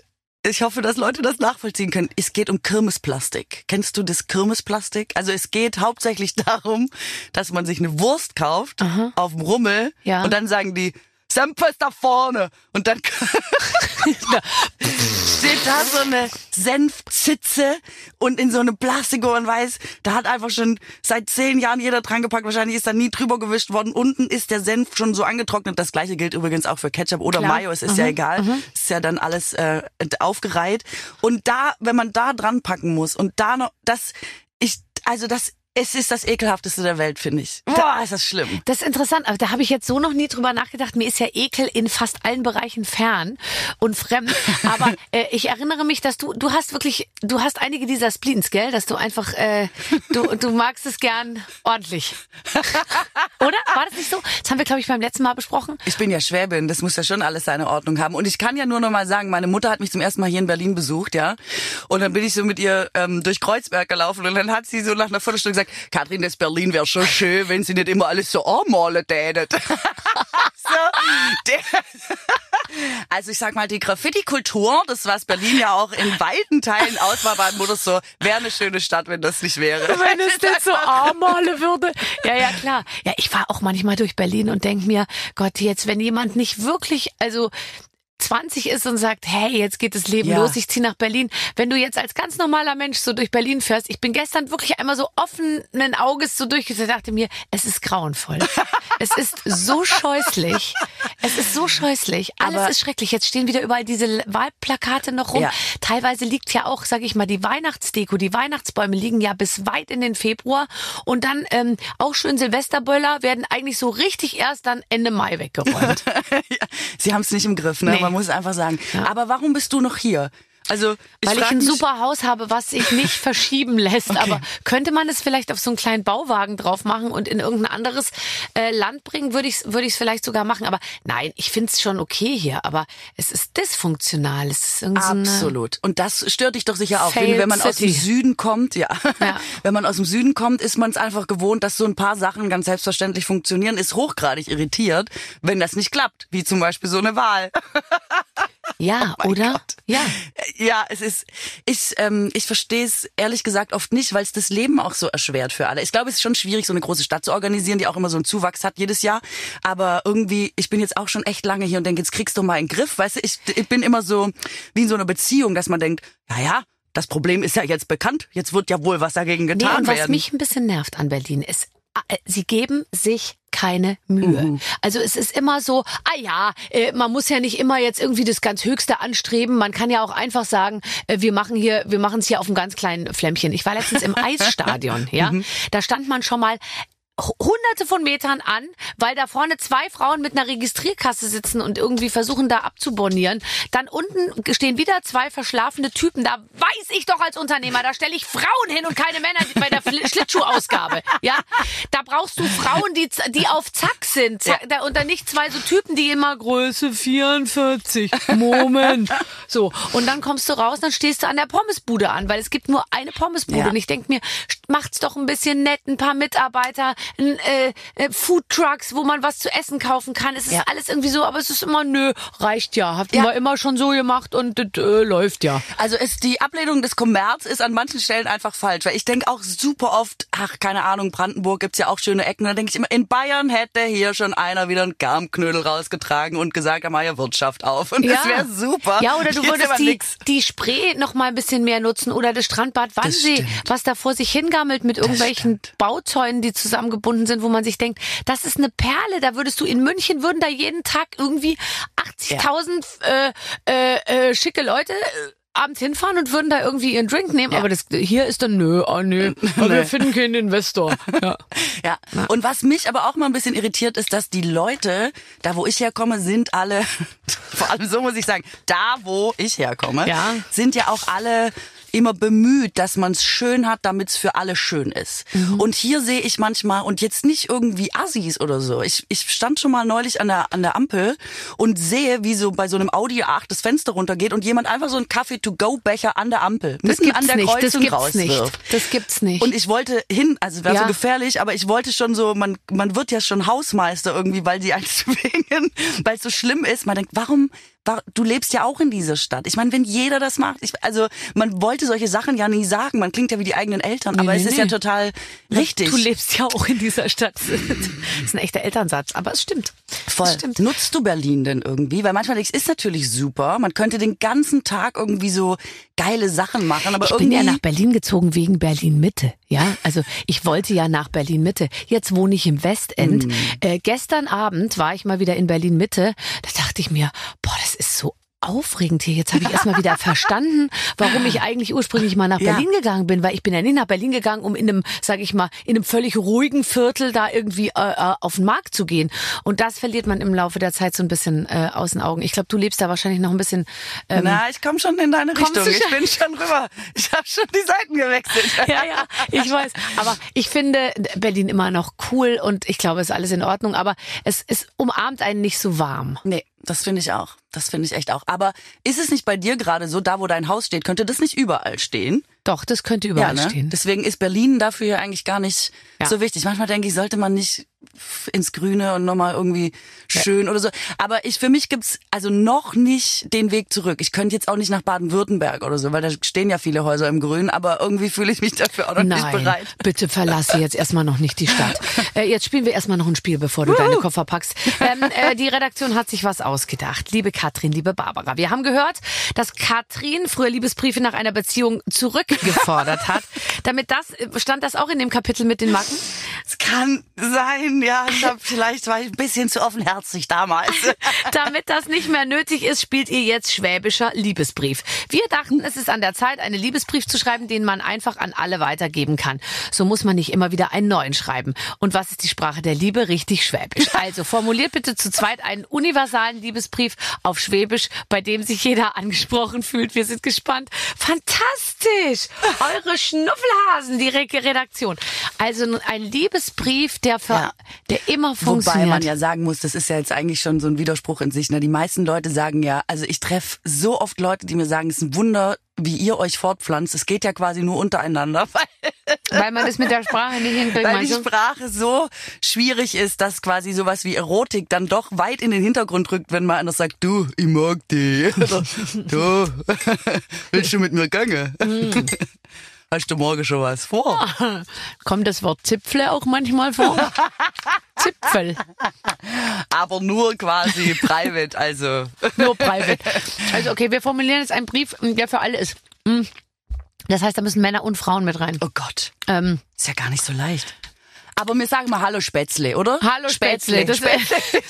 [SPEAKER 4] ich hoffe, dass Leute das nachvollziehen können. Es geht um Kirmesplastik. Kennst du das Kirmesplastik? Also es geht hauptsächlich darum, dass man sich eine Wurst kauft auf dem Rummel
[SPEAKER 2] Ja.
[SPEAKER 4] und dann sagen die, Senf ist da vorne. Und dann steht da so eine Senfzitze und in so eine Plastik, wo man weiß, da hat einfach schon seit zehn Jahren jeder dran gepackt. Wahrscheinlich ist da nie drüber gewischt worden. Unten ist der Senf schon so angetrocknet. Das gleiche gilt übrigens auch für Ketchup oder
[SPEAKER 2] Klar.
[SPEAKER 4] Mayo. Es ist ja egal. Es ist ja dann alles äh, aufgereiht. Und da, wenn man da dran packen muss und da noch, das, ich, also das, es ist das ekelhafteste der Welt, finde ich. Boah, ist das schlimm.
[SPEAKER 2] Das ist interessant, aber da habe ich jetzt so noch nie drüber nachgedacht. Mir ist ja Ekel in fast allen Bereichen fern und fremd. Aber äh, ich erinnere mich, dass du, du hast wirklich, du hast einige dieser Spleens, gell? Dass du einfach, äh, du, du magst es gern ordentlich. Oder? War das nicht so? Das haben wir, glaube ich, beim letzten Mal besprochen.
[SPEAKER 4] Ich bin ja Schwäbin, das muss ja schon alles seine Ordnung haben. Und ich kann ja nur noch mal sagen, meine Mutter hat mich zum ersten Mal hier in Berlin besucht, ja. Und dann bin ich so mit ihr ähm, durch Kreuzberg gelaufen und dann hat sie so nach einer Viertelstunde gesagt, Katrin, das Berlin wäre schon schön, wenn sie nicht immer alles so anmalen tätet. so, also ich sag mal, die Graffiti-Kultur, das was Berlin ja auch in weiten Teilen aus war, bei Mutter so, wäre eine schöne Stadt, wenn das nicht wäre.
[SPEAKER 2] Wenn es denn so armale würde. Ja, ja, klar. Ja, ich fahre auch manchmal durch Berlin und denk mir, Gott, jetzt, wenn jemand nicht wirklich, also 20 ist und sagt, hey, jetzt geht das Leben
[SPEAKER 4] Ja.
[SPEAKER 2] los, ich ziehe nach Berlin. Wenn du jetzt als ganz normaler Mensch so durch Berlin fährst, ich bin gestern wirklich einmal so offenen Auges so durchgesetzt, dachte mir, es ist grauenvoll. es ist so scheußlich. Es ist so scheußlich. Alles
[SPEAKER 4] Aber-
[SPEAKER 2] ist schrecklich. Jetzt stehen wieder überall diese Wahlplakate noch rum.
[SPEAKER 4] Ja.
[SPEAKER 2] Teilweise liegt ja auch, sag ich mal, die Weihnachtsdeko, die Weihnachtsbäume liegen ja bis weit in den Februar und dann ähm, auch schön Silvesterböller werden eigentlich so richtig erst dann Ende Mai weggeräumt.
[SPEAKER 4] ja, sie haben es nicht im Griff, ne?
[SPEAKER 2] Nee.
[SPEAKER 4] Man muss es einfach sagen. Aber warum bist du noch hier? Also ich
[SPEAKER 2] Weil ich ein super Haus habe, was sich nicht verschieben lässt.
[SPEAKER 4] Okay.
[SPEAKER 2] Aber könnte man es vielleicht auf so einen kleinen Bauwagen drauf machen und in irgendein anderes äh, Land bringen, würde ich es würde ich's vielleicht sogar machen. Aber nein, ich finde es schon okay hier. Aber es ist dysfunktional. Es ist irgendwie so
[SPEAKER 4] Absolut. Und das stört dich doch sicher auch. Wenn, wenn man aus dem
[SPEAKER 2] City.
[SPEAKER 4] Süden kommt, ja.
[SPEAKER 2] Ja.
[SPEAKER 4] Wenn man aus dem Süden kommt, ist man es einfach gewohnt, dass so ein paar Sachen ganz selbstverständlich funktionieren, ist hochgradig irritiert, wenn das nicht klappt. Wie zum Beispiel so eine Wahl.
[SPEAKER 2] Ja,
[SPEAKER 4] mein
[SPEAKER 2] oder?
[SPEAKER 4] Gott.
[SPEAKER 2] Ja.
[SPEAKER 4] Ja, es ist, ich, ähm, ich verstehe es ehrlich gesagt oft nicht, weil es das Leben auch so erschwert für alle. Ich glaube, es ist schon schwierig, so eine große Stadt zu organisieren, die auch immer so einen Zuwachs hat jedes Jahr. Aber irgendwie, ich bin jetzt auch schon echt lange hier und denke, jetzt kriegst du mal einen Griff. Weißt du, ich, ich bin immer so wie in so einer Beziehung, dass man denkt, ja, ja, das Problem ist ja jetzt bekannt. Jetzt wird ja wohl was dagegen
[SPEAKER 2] Nee,
[SPEAKER 4] getan
[SPEAKER 2] und was
[SPEAKER 4] werden.
[SPEAKER 2] mich ein bisschen nervt an Berlin ist, äh, sie geben sich keine Mühe.
[SPEAKER 4] Mhm.
[SPEAKER 2] Also es ist immer so, ah ja, äh, man muss ja nicht immer jetzt irgendwie das ganz Höchste anstreben. Man kann ja auch einfach sagen, äh, wir machen hier, wir machen es hier auf einem ganz kleinen Flämmchen. Ich war letztens im Eisstadion, ja.
[SPEAKER 4] Mhm.
[SPEAKER 2] Da stand man schon mal hunderte von Metern an, weil da vorne zwei Frauen mit einer Registrierkasse sitzen und irgendwie versuchen da abzubonnieren. Dann unten stehen wieder zwei verschlafene Typen. Da weiß ich doch als Unternehmer, da stelle ich Frauen hin und keine Männer bei der Schlittschuhausgabe. Ja, da brauchst du Frauen, die, die auf Zack sind. Da, und dann nicht zwei so Typen, die immer Größe 44. Moment. So. Und dann kommst du raus, dann stehst du an der Pommesbude an, weil es gibt nur eine Pommesbude.
[SPEAKER 4] Ja.
[SPEAKER 2] Und ich denk mir, macht's doch ein bisschen nett, ein paar Mitarbeiter, äh, äh, Food Trucks, wo man was zu essen kaufen kann. Es ist
[SPEAKER 4] Ja.
[SPEAKER 2] alles irgendwie so, aber es ist immer, nö, reicht ja. Habt
[SPEAKER 4] Ja.
[SPEAKER 2] wir immer schon so gemacht und das äh, läuft ja.
[SPEAKER 4] Also ist die Ablehnung des Kommerz ist an manchen Stellen einfach falsch, weil ich denke auch super oft, ach keine Ahnung, Brandenburg gibt's ja auch schöne Ecken, da denke ich immer, in Bayern hätte hier schon einer wieder einen Garmknödel rausgetragen und gesagt, mach ja Wirtschaft auf und das wäre super.
[SPEAKER 2] Ja, oder du
[SPEAKER 4] Hier
[SPEAKER 2] würdest die,
[SPEAKER 4] nix.
[SPEAKER 2] die Spree noch mal ein bisschen mehr nutzen oder das Strandbad Wannsee,
[SPEAKER 4] stimmt.
[SPEAKER 2] was da vor sich hingammelt mit irgendwelchen. Bauzäunen, die zusammengebunden sind, wo man sich denkt, das ist eine Perle, da würdest du in München würden da jeden Tag irgendwie 80.000 äh, äh, äh, schicke Leute äh, abends hinfahren und würden da irgendwie ihren Drink nehmen,
[SPEAKER 4] Ja.
[SPEAKER 2] aber das hier ist dann nö, oh nö, aber wir finden keinen Investor. Ja.
[SPEAKER 4] Ja. Und was mich aber auch mal ein bisschen irritiert, ist, dass die Leute, da wo ich herkomme, sind alle, vor allem so muss ich sagen, da wo ich herkomme,
[SPEAKER 2] Ja.
[SPEAKER 4] sind ja auch alle immer bemüht, dass man es schön hat, damit es für alle schön ist.
[SPEAKER 2] Mhm.
[SPEAKER 4] Und hier sehe ich manchmal, und jetzt nicht irgendwie Assis oder so, ich, ich stand schon mal neulich an der, an der Ampel und sehe, wie so bei so einem Audi A8 das Fenster runtergeht und jemand einfach so einen Kaffee-to-go-Becher an der Ampel
[SPEAKER 2] Das
[SPEAKER 4] mitten an der
[SPEAKER 2] nicht, das
[SPEAKER 4] Kreuzung
[SPEAKER 2] gibt's nicht. Das gibt's nicht.
[SPEAKER 4] Und ich wollte hin, also es wäre
[SPEAKER 2] Ja.
[SPEAKER 4] so gefährlich, aber ich wollte schon so, man, man wird ja schon Hausmeister irgendwie, weil die einen zwingen, weil es so schlimm ist. Man denkt, warum, wa- du lebst ja auch in dieser Stadt. Ich meine, wenn jeder das macht, ich, also man wollte solche Sachen ja nie sagen, man klingt ja wie die eigenen Eltern, aber
[SPEAKER 2] nee,
[SPEAKER 4] es ist
[SPEAKER 2] nee.
[SPEAKER 4] ja total richtig.
[SPEAKER 2] Du lebst ja auch in dieser Stadt. Das ist ein echter Elternsatz, aber es stimmt.
[SPEAKER 4] Voll.
[SPEAKER 2] Das stimmt.
[SPEAKER 4] Nutzt du Berlin denn irgendwie? Weil manchmal ich, es ist natürlich super. Man könnte den ganzen Tag irgendwie so geile Sachen machen, aber
[SPEAKER 2] Ich bin
[SPEAKER 4] irgendwie.
[SPEAKER 2] ja nach Berlin gezogen wegen Berlin Mitte. Ja, also ich wollte ja nach Berlin Mitte. Jetzt wohne ich im Westend. Äh, gestern Abend war ich mal wieder in Berlin Mitte. Da dachte ich mir, boah, das ist so aufregend hier. Jetzt habe ich erstmal wieder verstanden, warum ich eigentlich ursprünglich mal nach
[SPEAKER 4] Ja.
[SPEAKER 2] Berlin gegangen bin, weil ich bin ja nicht nach Berlin gegangen, um in einem, sage ich mal, in einem völlig ruhigen Viertel da irgendwie äh, äh, auf den Markt zu gehen. Und das verliert man im Laufe der Zeit so ein bisschen äh, aus den Augen. Ich glaube, du lebst da wahrscheinlich noch ein bisschen. Ähm,
[SPEAKER 4] na, ich komme schon in deine Richtung. Ich bin schon rüber. Ich habe schon die Seiten gewechselt.
[SPEAKER 2] ja, ja, ich weiß. Aber ich finde Berlin immer noch cool und ich glaube, es ist alles in Ordnung. Aber es, es umarmt einen nicht so warm.
[SPEAKER 4] Nee, das finde ich auch. Das finde ich echt auch. Aber ist es nicht bei dir gerade so, da wo dein Haus steht, könnte das nicht überall stehen?
[SPEAKER 2] Doch, das könnte überall
[SPEAKER 4] ne?
[SPEAKER 2] stehen.
[SPEAKER 4] Deswegen ist Berlin dafür ja eigentlich gar nicht
[SPEAKER 2] Ja.
[SPEAKER 4] so wichtig. Manchmal denke ich, sollte man nicht ins Grüne und nochmal irgendwie schön oder so. Aber ich, für mich gibt's also noch nicht den Weg zurück. Ich könnte jetzt auch nicht nach Baden-Württemberg oder so, weil da stehen ja viele Häuser im Grün, aber irgendwie fühle ich mich dafür auch noch nicht
[SPEAKER 2] Nein,
[SPEAKER 4] bereit.
[SPEAKER 2] bitte verlasse jetzt erstmal noch nicht die Stadt. Äh, jetzt spielen wir erstmal noch ein Spiel, bevor du deine Koffer packst. Ähm, äh, die Redaktion hat sich was ausgedacht. Liebe Katrin, liebe Barbara, wir haben gehört, dass Katrin früher Liebesbriefe nach einer Beziehung zurückgefordert hat. Damit das, stand das auch in dem Kapitel mit den Macken?
[SPEAKER 4] Es kann sein, ja. Hab, vielleicht war ich ein bisschen zu offenherzig damals.
[SPEAKER 2] Damit das nicht mehr nötig ist, spielt ihr jetzt schwäbischer Liebesbrief. Wir dachten, es ist an der Zeit, einen Liebesbrief zu schreiben, den man einfach an alle weitergeben kann. So muss man nicht immer wieder einen neuen schreiben. Und was ist die Sprache der Liebe? Richtig schwäbisch. Also formuliert bitte zu zweit einen universalen Liebesbrief auf Schwäbisch, bei dem sich jeder angesprochen fühlt. Wir sind gespannt. Fantastisch! Eure Schnuffelhasen, die Re Redaktion. Also ein Liebesbrief, der, für,
[SPEAKER 4] Ja.
[SPEAKER 2] der immer funktioniert.
[SPEAKER 4] Wobei man ja sagen muss, das ist ja jetzt eigentlich schon so ein Widerspruch in sich. Ne? Die meisten Leute sagen ja, also ich treffe so oft Leute, die mir sagen, es ist ein Wunder, wie ihr euch fortpflanzt. Es geht ja quasi nur untereinander, weil,
[SPEAKER 2] Weil man das mit der Sprache nicht hinkriegt.
[SPEAKER 4] weil die? Sprache so schwierig ist, dass quasi sowas wie Erotik dann doch weit in den Hintergrund rückt, wenn man anders sagt, du, ich mag dich. Oder, du, willst du mit mir gehen? Hast du morgen schon was vor?
[SPEAKER 2] Kommt das Wort Zipfle auch manchmal vor? Zipfel,
[SPEAKER 4] Aber nur quasi private, also.
[SPEAKER 2] nur private. Also okay, wir formulieren jetzt einen Brief, der für alle ist. Hm. Das heißt, da müssen Männer und Frauen mit rein.
[SPEAKER 4] Oh Gott.
[SPEAKER 2] Ähm,
[SPEAKER 4] Ist ja gar nicht so leicht. Aber wir sagen mal Hallo Spätzle, oder?
[SPEAKER 2] hallo Spätzle. Das wär,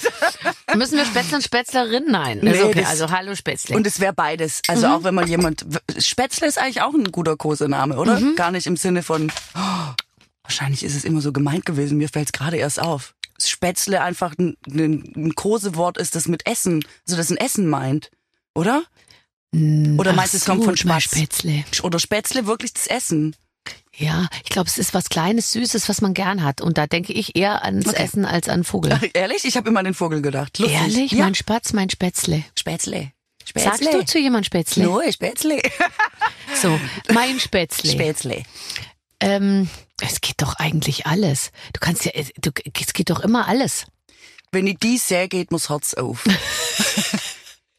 [SPEAKER 2] müssen wir Spätzle und Spätzlerin? Nein.
[SPEAKER 4] Nee,
[SPEAKER 2] ist okay. Also hallo Spätzle.
[SPEAKER 4] Und es wäre beides. Also auch wenn man jemand. Spätzle ist eigentlich auch ein guter Kosename, oder? Gar nicht im Sinne von. Oh, wahrscheinlich ist es immer so gemeint gewesen. Mir fällt es gerade erst auf. Spätzle einfach ein, ein, Kosewort ist, das mit Essen, also das ein Essen meint, oder? Oder
[SPEAKER 2] Ach
[SPEAKER 4] meinst du, es kommt
[SPEAKER 2] so,
[SPEAKER 4] von Spatz?
[SPEAKER 2] Spätzle.
[SPEAKER 4] Oder Spätzle wirklich das Essen?
[SPEAKER 2] Ja, ich glaube, es ist was Kleines, Süßes, was man gern hat. Und da denke ich eher ans
[SPEAKER 4] Okay.
[SPEAKER 2] Essen als an Vogel.
[SPEAKER 4] Ehrlich? Ich habe immer an den Vogel gedacht. Lustig.
[SPEAKER 2] Ehrlich?
[SPEAKER 4] Ja.
[SPEAKER 2] Mein Spatz, mein Spätzle.
[SPEAKER 4] Spätzle. Spätzle.
[SPEAKER 2] Sagst du zu jemand Spätzle?
[SPEAKER 4] No, Spätzle.
[SPEAKER 2] So, mein Spätzle.
[SPEAKER 4] Spätzle.
[SPEAKER 2] Ähm, es geht doch eigentlich alles. Du kannst ja, du, es geht doch immer alles.
[SPEAKER 4] Wenn ich die sehe, geht mir's Herz auf.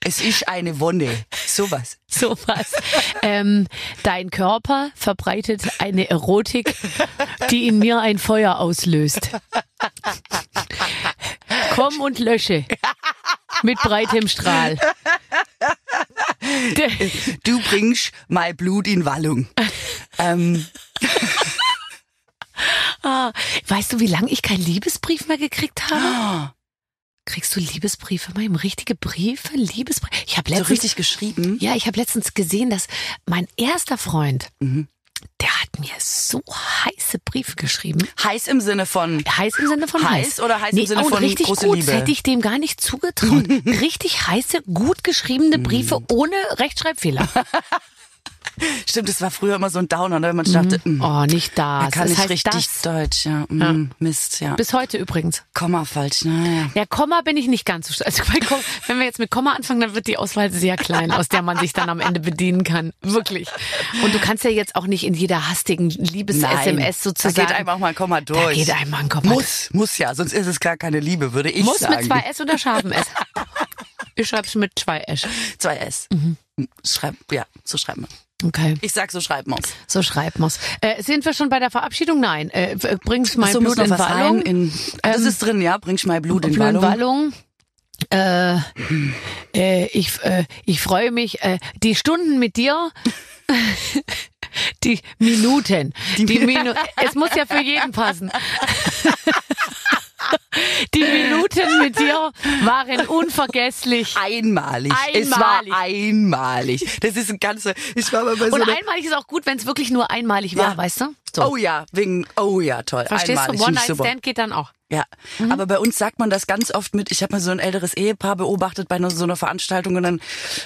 [SPEAKER 4] es ist eine Wonne. Sowas.
[SPEAKER 2] Sowas. ähm, dein Körper verbreitet eine Erotik, die in mir ein Feuer auslöst. Komm und lösche. Mit breitem Strahl.
[SPEAKER 4] Du bringst mein Blut in Wallung. ähm,
[SPEAKER 2] Ah, weißt du, wie lange ich keinen Liebesbrief mehr gekriegt habe? Kriegst du Liebesbriefe im richtige Briefe? Liebesbriefe? Ich habe
[SPEAKER 4] so
[SPEAKER 2] letztens
[SPEAKER 4] richtig geschrieben.
[SPEAKER 2] Ja, ich habe letztens gesehen, dass mein erster Freund,
[SPEAKER 4] Mhm.
[SPEAKER 2] der hat mir so heiße Briefe geschrieben.
[SPEAKER 4] Heiß im Sinne von.
[SPEAKER 2] Heiß im Sinne von heiß.
[SPEAKER 4] Heiß oder heiß im Sinne
[SPEAKER 2] und
[SPEAKER 4] von
[SPEAKER 2] richtig
[SPEAKER 4] große
[SPEAKER 2] gut.
[SPEAKER 4] Liebe?
[SPEAKER 2] Das hätte ich dem gar nicht zugetraut. richtig heiße, gut geschriebene Briefe
[SPEAKER 4] Mhm.
[SPEAKER 2] ohne Rechtschreibfehler.
[SPEAKER 4] Stimmt, das war früher immer so ein Downer, ne? wenn man dachte, mm,
[SPEAKER 2] Oh, nicht das.
[SPEAKER 4] er kann
[SPEAKER 2] das
[SPEAKER 4] nicht
[SPEAKER 2] heißt
[SPEAKER 4] richtig
[SPEAKER 2] das.
[SPEAKER 4] Deutsch. Ja. Mm, Mist, ja.
[SPEAKER 2] Bis heute übrigens.
[SPEAKER 4] Komma falsch. Naja.
[SPEAKER 2] Ja, Komma bin ich nicht ganz so stark. Also wenn wir jetzt mit Komma anfangen, dann wird die Auswahl sehr klein, aus der man sich dann am Ende bedienen kann. Wirklich. Und du kannst ja jetzt auch nicht in jeder hastigen Liebes-SMS sozusagen.
[SPEAKER 4] Da geht einfach mal ein Komma durch.
[SPEAKER 2] Da geht einmal ein Komma
[SPEAKER 4] Muss, muss ja, sonst ist es gar keine Liebe, würde ich
[SPEAKER 2] Muss
[SPEAKER 4] sagen.
[SPEAKER 2] mit zwei S oder scharfem S? Ich schreib's mit zwei S.
[SPEAKER 4] Zwei S.
[SPEAKER 2] Mhm.
[SPEAKER 4] Schreib, ja, so schreiben wir.
[SPEAKER 2] Okay,
[SPEAKER 4] Ich sag, so schreiben wir's.
[SPEAKER 2] so schreibt man's. Äh, sind wir schon bei der Verabschiedung? Nein. Äh, bringst mein
[SPEAKER 4] so,
[SPEAKER 2] Blut in Wallung?
[SPEAKER 4] in, das
[SPEAKER 2] Ähm,
[SPEAKER 4] ist drin, ja, bringst mein Blut in
[SPEAKER 2] Blut in
[SPEAKER 4] Wallung.
[SPEAKER 2] Wallung. Äh, äh, ich äh, ich freue mich. Äh, die Stunden mit dir. Die Minuten. Die, Minu es muss ja für jeden passen. Die Minuten mit dir waren unvergesslich.
[SPEAKER 4] Einmalig. Es war
[SPEAKER 2] Einmalig.
[SPEAKER 4] einmalig. Das ist ein ganzer, ich war mal bei so
[SPEAKER 2] Und einmalig ist auch gut, wenn es wirklich nur einmalig war,
[SPEAKER 4] Ja.
[SPEAKER 2] weißt du? So.
[SPEAKER 4] Oh ja, wegen, oh ja, toll.
[SPEAKER 2] Verstehst
[SPEAKER 4] einmalig,
[SPEAKER 2] du? One-Night-Stand geht dann auch.
[SPEAKER 4] Ja, aber bei uns sagt man das ganz oft mit. Ich habe mal so ein älteres Ehepaar beobachtet bei einer, so einer Veranstaltung und dann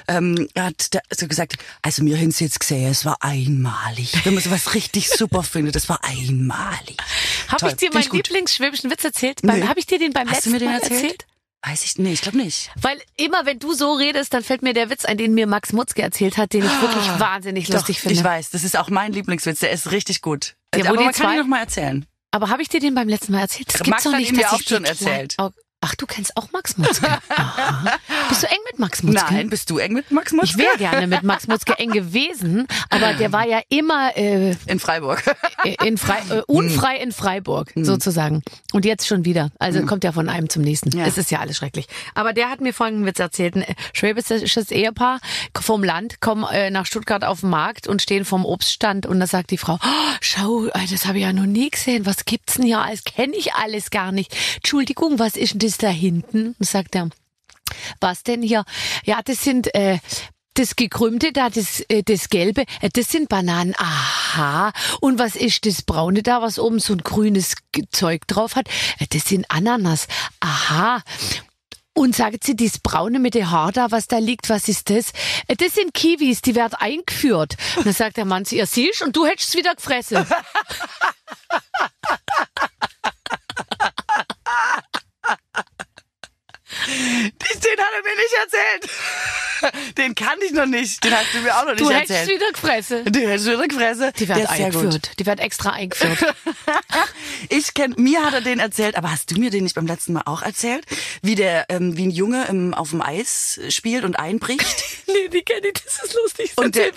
[SPEAKER 4] ähm, hat der so gesagt, also mir hin's jetzt gesehen, es war einmalig. Wenn man sowas richtig super findet, das war einmalig.
[SPEAKER 2] Habe ich dir meinen. Lieblingsschwäbischen Witz erzählt?
[SPEAKER 4] Nee.
[SPEAKER 2] Habe ich dir den beim
[SPEAKER 4] Hast du
[SPEAKER 2] letzten
[SPEAKER 4] mir den
[SPEAKER 2] Mal
[SPEAKER 4] erzählt?
[SPEAKER 2] erzählt?
[SPEAKER 4] Weiß ich, nee, ich glaube nicht.
[SPEAKER 2] Weil immer, wenn du so redest, dann fällt mir der Witz ein, den mir Max Mutzke erzählt hat, den ich wirklich wahnsinnig lustig
[SPEAKER 4] Doch,
[SPEAKER 2] finde.
[SPEAKER 4] ich weiß, das ist auch mein Lieblingswitz, der ist richtig gut.
[SPEAKER 2] Ja, wo
[SPEAKER 4] aber man kann ihn noch mal erzählen.
[SPEAKER 2] Aber habe ich dir den beim letzten Mal erzählt? Das
[SPEAKER 4] Max
[SPEAKER 2] gibt's doch
[SPEAKER 4] hat
[SPEAKER 2] nicht,
[SPEAKER 4] ihn mir auch
[SPEAKER 2] ich
[SPEAKER 4] schon erzählt.
[SPEAKER 2] Oh, Ach, du kennst auch Max Mutzke. Aha. Bist du eng mit Max Mutzke?
[SPEAKER 4] Nein, bist du eng mit Max Mutzke?
[SPEAKER 2] Ich wäre gerne mit Max Mutzke eng gewesen, aber der war ja immer äh,
[SPEAKER 4] In Freiburg.
[SPEAKER 2] in Frei, äh, unfrei in Freiburg sozusagen. Und jetzt schon wieder. Also kommt ja von einem zum nächsten.
[SPEAKER 4] Ja.
[SPEAKER 2] Es ist ja alles schrecklich. Aber der hat mir folgenden Witz erzählt. Ein schwäbisches Ehepaar vom Land kommen äh, nach Stuttgart auf den Markt und stehen vom Obststand und da sagt die Frau, oh, schau, äh, das habe ich ja noch nie gesehen. Was gibt's denn hier? Das kenne ich alles gar nicht. Entschuldigung, was ist denn das da hinten? Und sagt er, was denn hier? Ja, das sind äh, das gekrümmte da, das, äh, das gelbe, äh, das sind Bananen. Aha. Und was ist das braune da, was oben so ein grünes Zeug drauf hat? Äh, das sind Ananas. Aha. Und sagt sie, das braune mit dem Haar da, was da liegt, was ist das? Äh, Das sind Kiwis, die werden eingeführt. Und dann sagt der Mann zu ihr, siehst und du hättest es wieder gefressen.
[SPEAKER 4] Den hat er mir nicht erzählt. Den kann ich noch nicht. Den hast du mir auch noch nicht
[SPEAKER 2] Du hättest es
[SPEAKER 4] erzählt.
[SPEAKER 2] wieder gefressen.
[SPEAKER 4] Den hättest du wieder gefressen.
[SPEAKER 2] Die wird eingeführt. Die wird extra eingeführt.
[SPEAKER 4] Ich kenn, mir hat er den erzählt, aber hast du mir den nicht beim letzten Mal auch erzählt? Wie der, ähm, wie ein Junge im, auf dem Eis spielt und einbricht.
[SPEAKER 2] nee, die kenne ich, das ist lustig.
[SPEAKER 4] Und, der,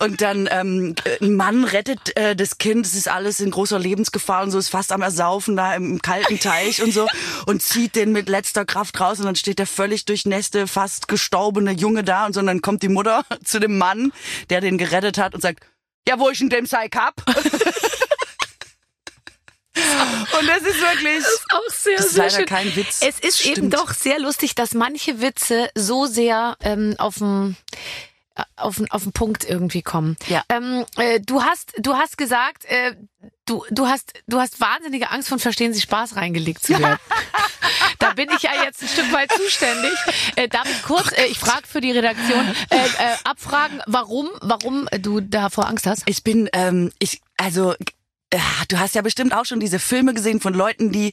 [SPEAKER 4] und dann ähm, ein Mann rettet äh, das Kind, es ist alles in großer Lebensgefahr und so, ist fast am Ersaufen da im kalten Teich und so und zieht den mit letzter Kraft raus und dann steht der völlig durchnässte, fast gestorbene Junge da und so und dann kommt die Mutter zu dem Mann, der den gerettet hat und sagt, ja, wo ich in dem Sei Cup? und das ist wirklich...
[SPEAKER 2] auch sehr,
[SPEAKER 4] Das ist
[SPEAKER 2] sehr
[SPEAKER 4] leider
[SPEAKER 2] schön.
[SPEAKER 4] kein Witz.
[SPEAKER 2] Es ist eben
[SPEAKER 4] Stimmt.
[SPEAKER 2] doch sehr lustig, dass manche Witze so sehr ähm, auf dem auf, den- auf den Punkt irgendwie kommen.
[SPEAKER 4] Ja.
[SPEAKER 2] Ähm, äh, du hast du hast gesagt, äh, du du hast du hast wahnsinnige Angst von Verstehen Sie Spaß reingelegt zu werden. bin ich ja jetzt ein Stück weit zuständig. Äh, darf ich kurz, äh, ich frage für die Redaktion, äh, äh, abfragen, warum warum du davor Angst hast?
[SPEAKER 4] Ich bin, ähm, ich, also, äh, du hast ja bestimmt auch schon diese Filme gesehen von Leuten, die,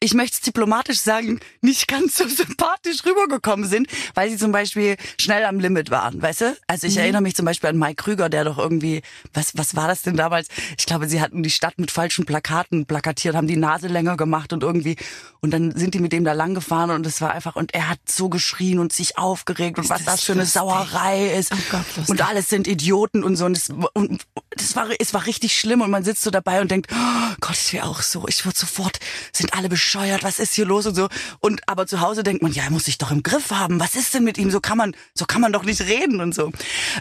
[SPEAKER 4] ich möchte es diplomatisch sagen, nicht ganz so sympathisch rübergekommen sind, weil sie zum Beispiel schnell am Limit waren, weißt du? Also ich erinnere mich zum Beispiel an Mike Krüger, der doch irgendwie, was, was war das denn damals? Ich glaube, sie hatten die Stadt mit falschen Plakaten plakatiert, haben die Nase länger gemacht und irgendwie, und dann sind die mit dem da lang gefahren und es war einfach, und er hat so geschrien und sich aufgeregt und was das,
[SPEAKER 2] das
[SPEAKER 4] für eine
[SPEAKER 2] lustig.
[SPEAKER 4] Sauerei ist.
[SPEAKER 2] Oh Gott, lustig.
[SPEAKER 4] und alles sind Idioten und so. Und es, und das war, es war richtig schlimm und man sitzt so dabei und denkt, oh Gott, ich wäre auch so. Ich würde sofort, sind alle bescheuert, was ist hier los und so. Und aber zu Hause denkt man, ja, er muss sich doch im Griff haben. Was ist denn mit ihm? So kann man, so kann man doch nicht reden und so.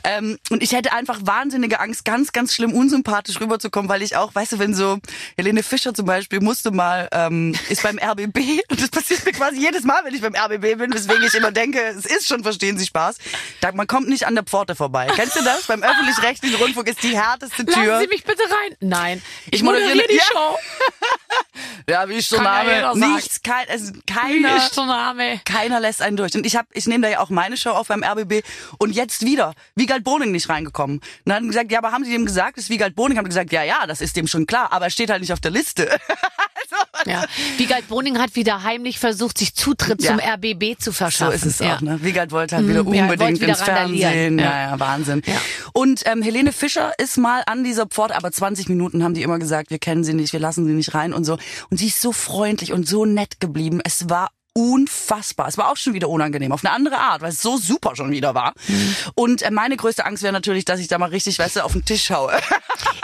[SPEAKER 4] Ähm, und ich hätte einfach wahnsinnige Angst, ganz, ganz schlimm unsympathisch rüberzukommen, weil ich auch, weißt du, wenn so Helene Fischer zum Beispiel musste mal, ähm, ist beim RBB und das passiert mir quasi jedes Mal, wenn ich beim RBB bin, weswegen ich immer denke, es ist schon, verstehen Sie Spaß. Da, man kommt nicht an der Pforte vorbei. Kennst du das? Beim öffentlich-rechtlichen Rundfunk ist die härteste Tür.
[SPEAKER 2] Lassen Sie mich bitte rein. Nein, ich,
[SPEAKER 4] Ich
[SPEAKER 2] moderiere
[SPEAKER 4] moderiere-
[SPEAKER 2] die
[SPEAKER 4] Ja.
[SPEAKER 2] Show.
[SPEAKER 4] Ja, wie ist der
[SPEAKER 2] Kann ja
[SPEAKER 4] Name?
[SPEAKER 2] sagen.
[SPEAKER 4] Nichts, kein, also
[SPEAKER 2] Wie
[SPEAKER 4] keiner.
[SPEAKER 2] ist der Name?
[SPEAKER 4] Keiner lässt einen durch. Und ich hab, ich nehme da ja auch meine Show auf beim RBB und jetzt wieder Wiegald Boning nicht reingekommen. Und dann haben gesagt, ja, aber haben Sie dem gesagt, das ist Wiegald Boning? Haben gesagt, ja, ja, das ist dem schon klar, aber er steht halt nicht auf der Liste.
[SPEAKER 2] Ja. Wiegald Boning hat wieder heimlich versucht, sich Zutritt
[SPEAKER 4] Ja.
[SPEAKER 2] zum RBB zu
[SPEAKER 4] So
[SPEAKER 2] verschaffen.
[SPEAKER 4] ist es
[SPEAKER 2] ja.
[SPEAKER 4] auch, ne? Wiegald wollte halt wieder
[SPEAKER 2] Mhm, ja, er
[SPEAKER 4] unbedingt
[SPEAKER 2] wieder
[SPEAKER 4] ins Fernsehen. Ja.
[SPEAKER 2] Ja.
[SPEAKER 4] Wahnsinn. Und ähm, Helene Fischer ist mal an dieser Pforte, aber 20 Minuten haben die immer gesagt, wir kennen sie nicht, wir lassen sie nicht rein und so. Und sie ist so freundlich und so nett geblieben. Es war unfassbar. Es war auch schon wieder unangenehm, auf eine andere Art, weil es so super schon wieder war.
[SPEAKER 2] Mhm.
[SPEAKER 4] Und äh, meine größte Angst wäre natürlich, dass ich da mal richtig, weißt du, auf den Tisch haue.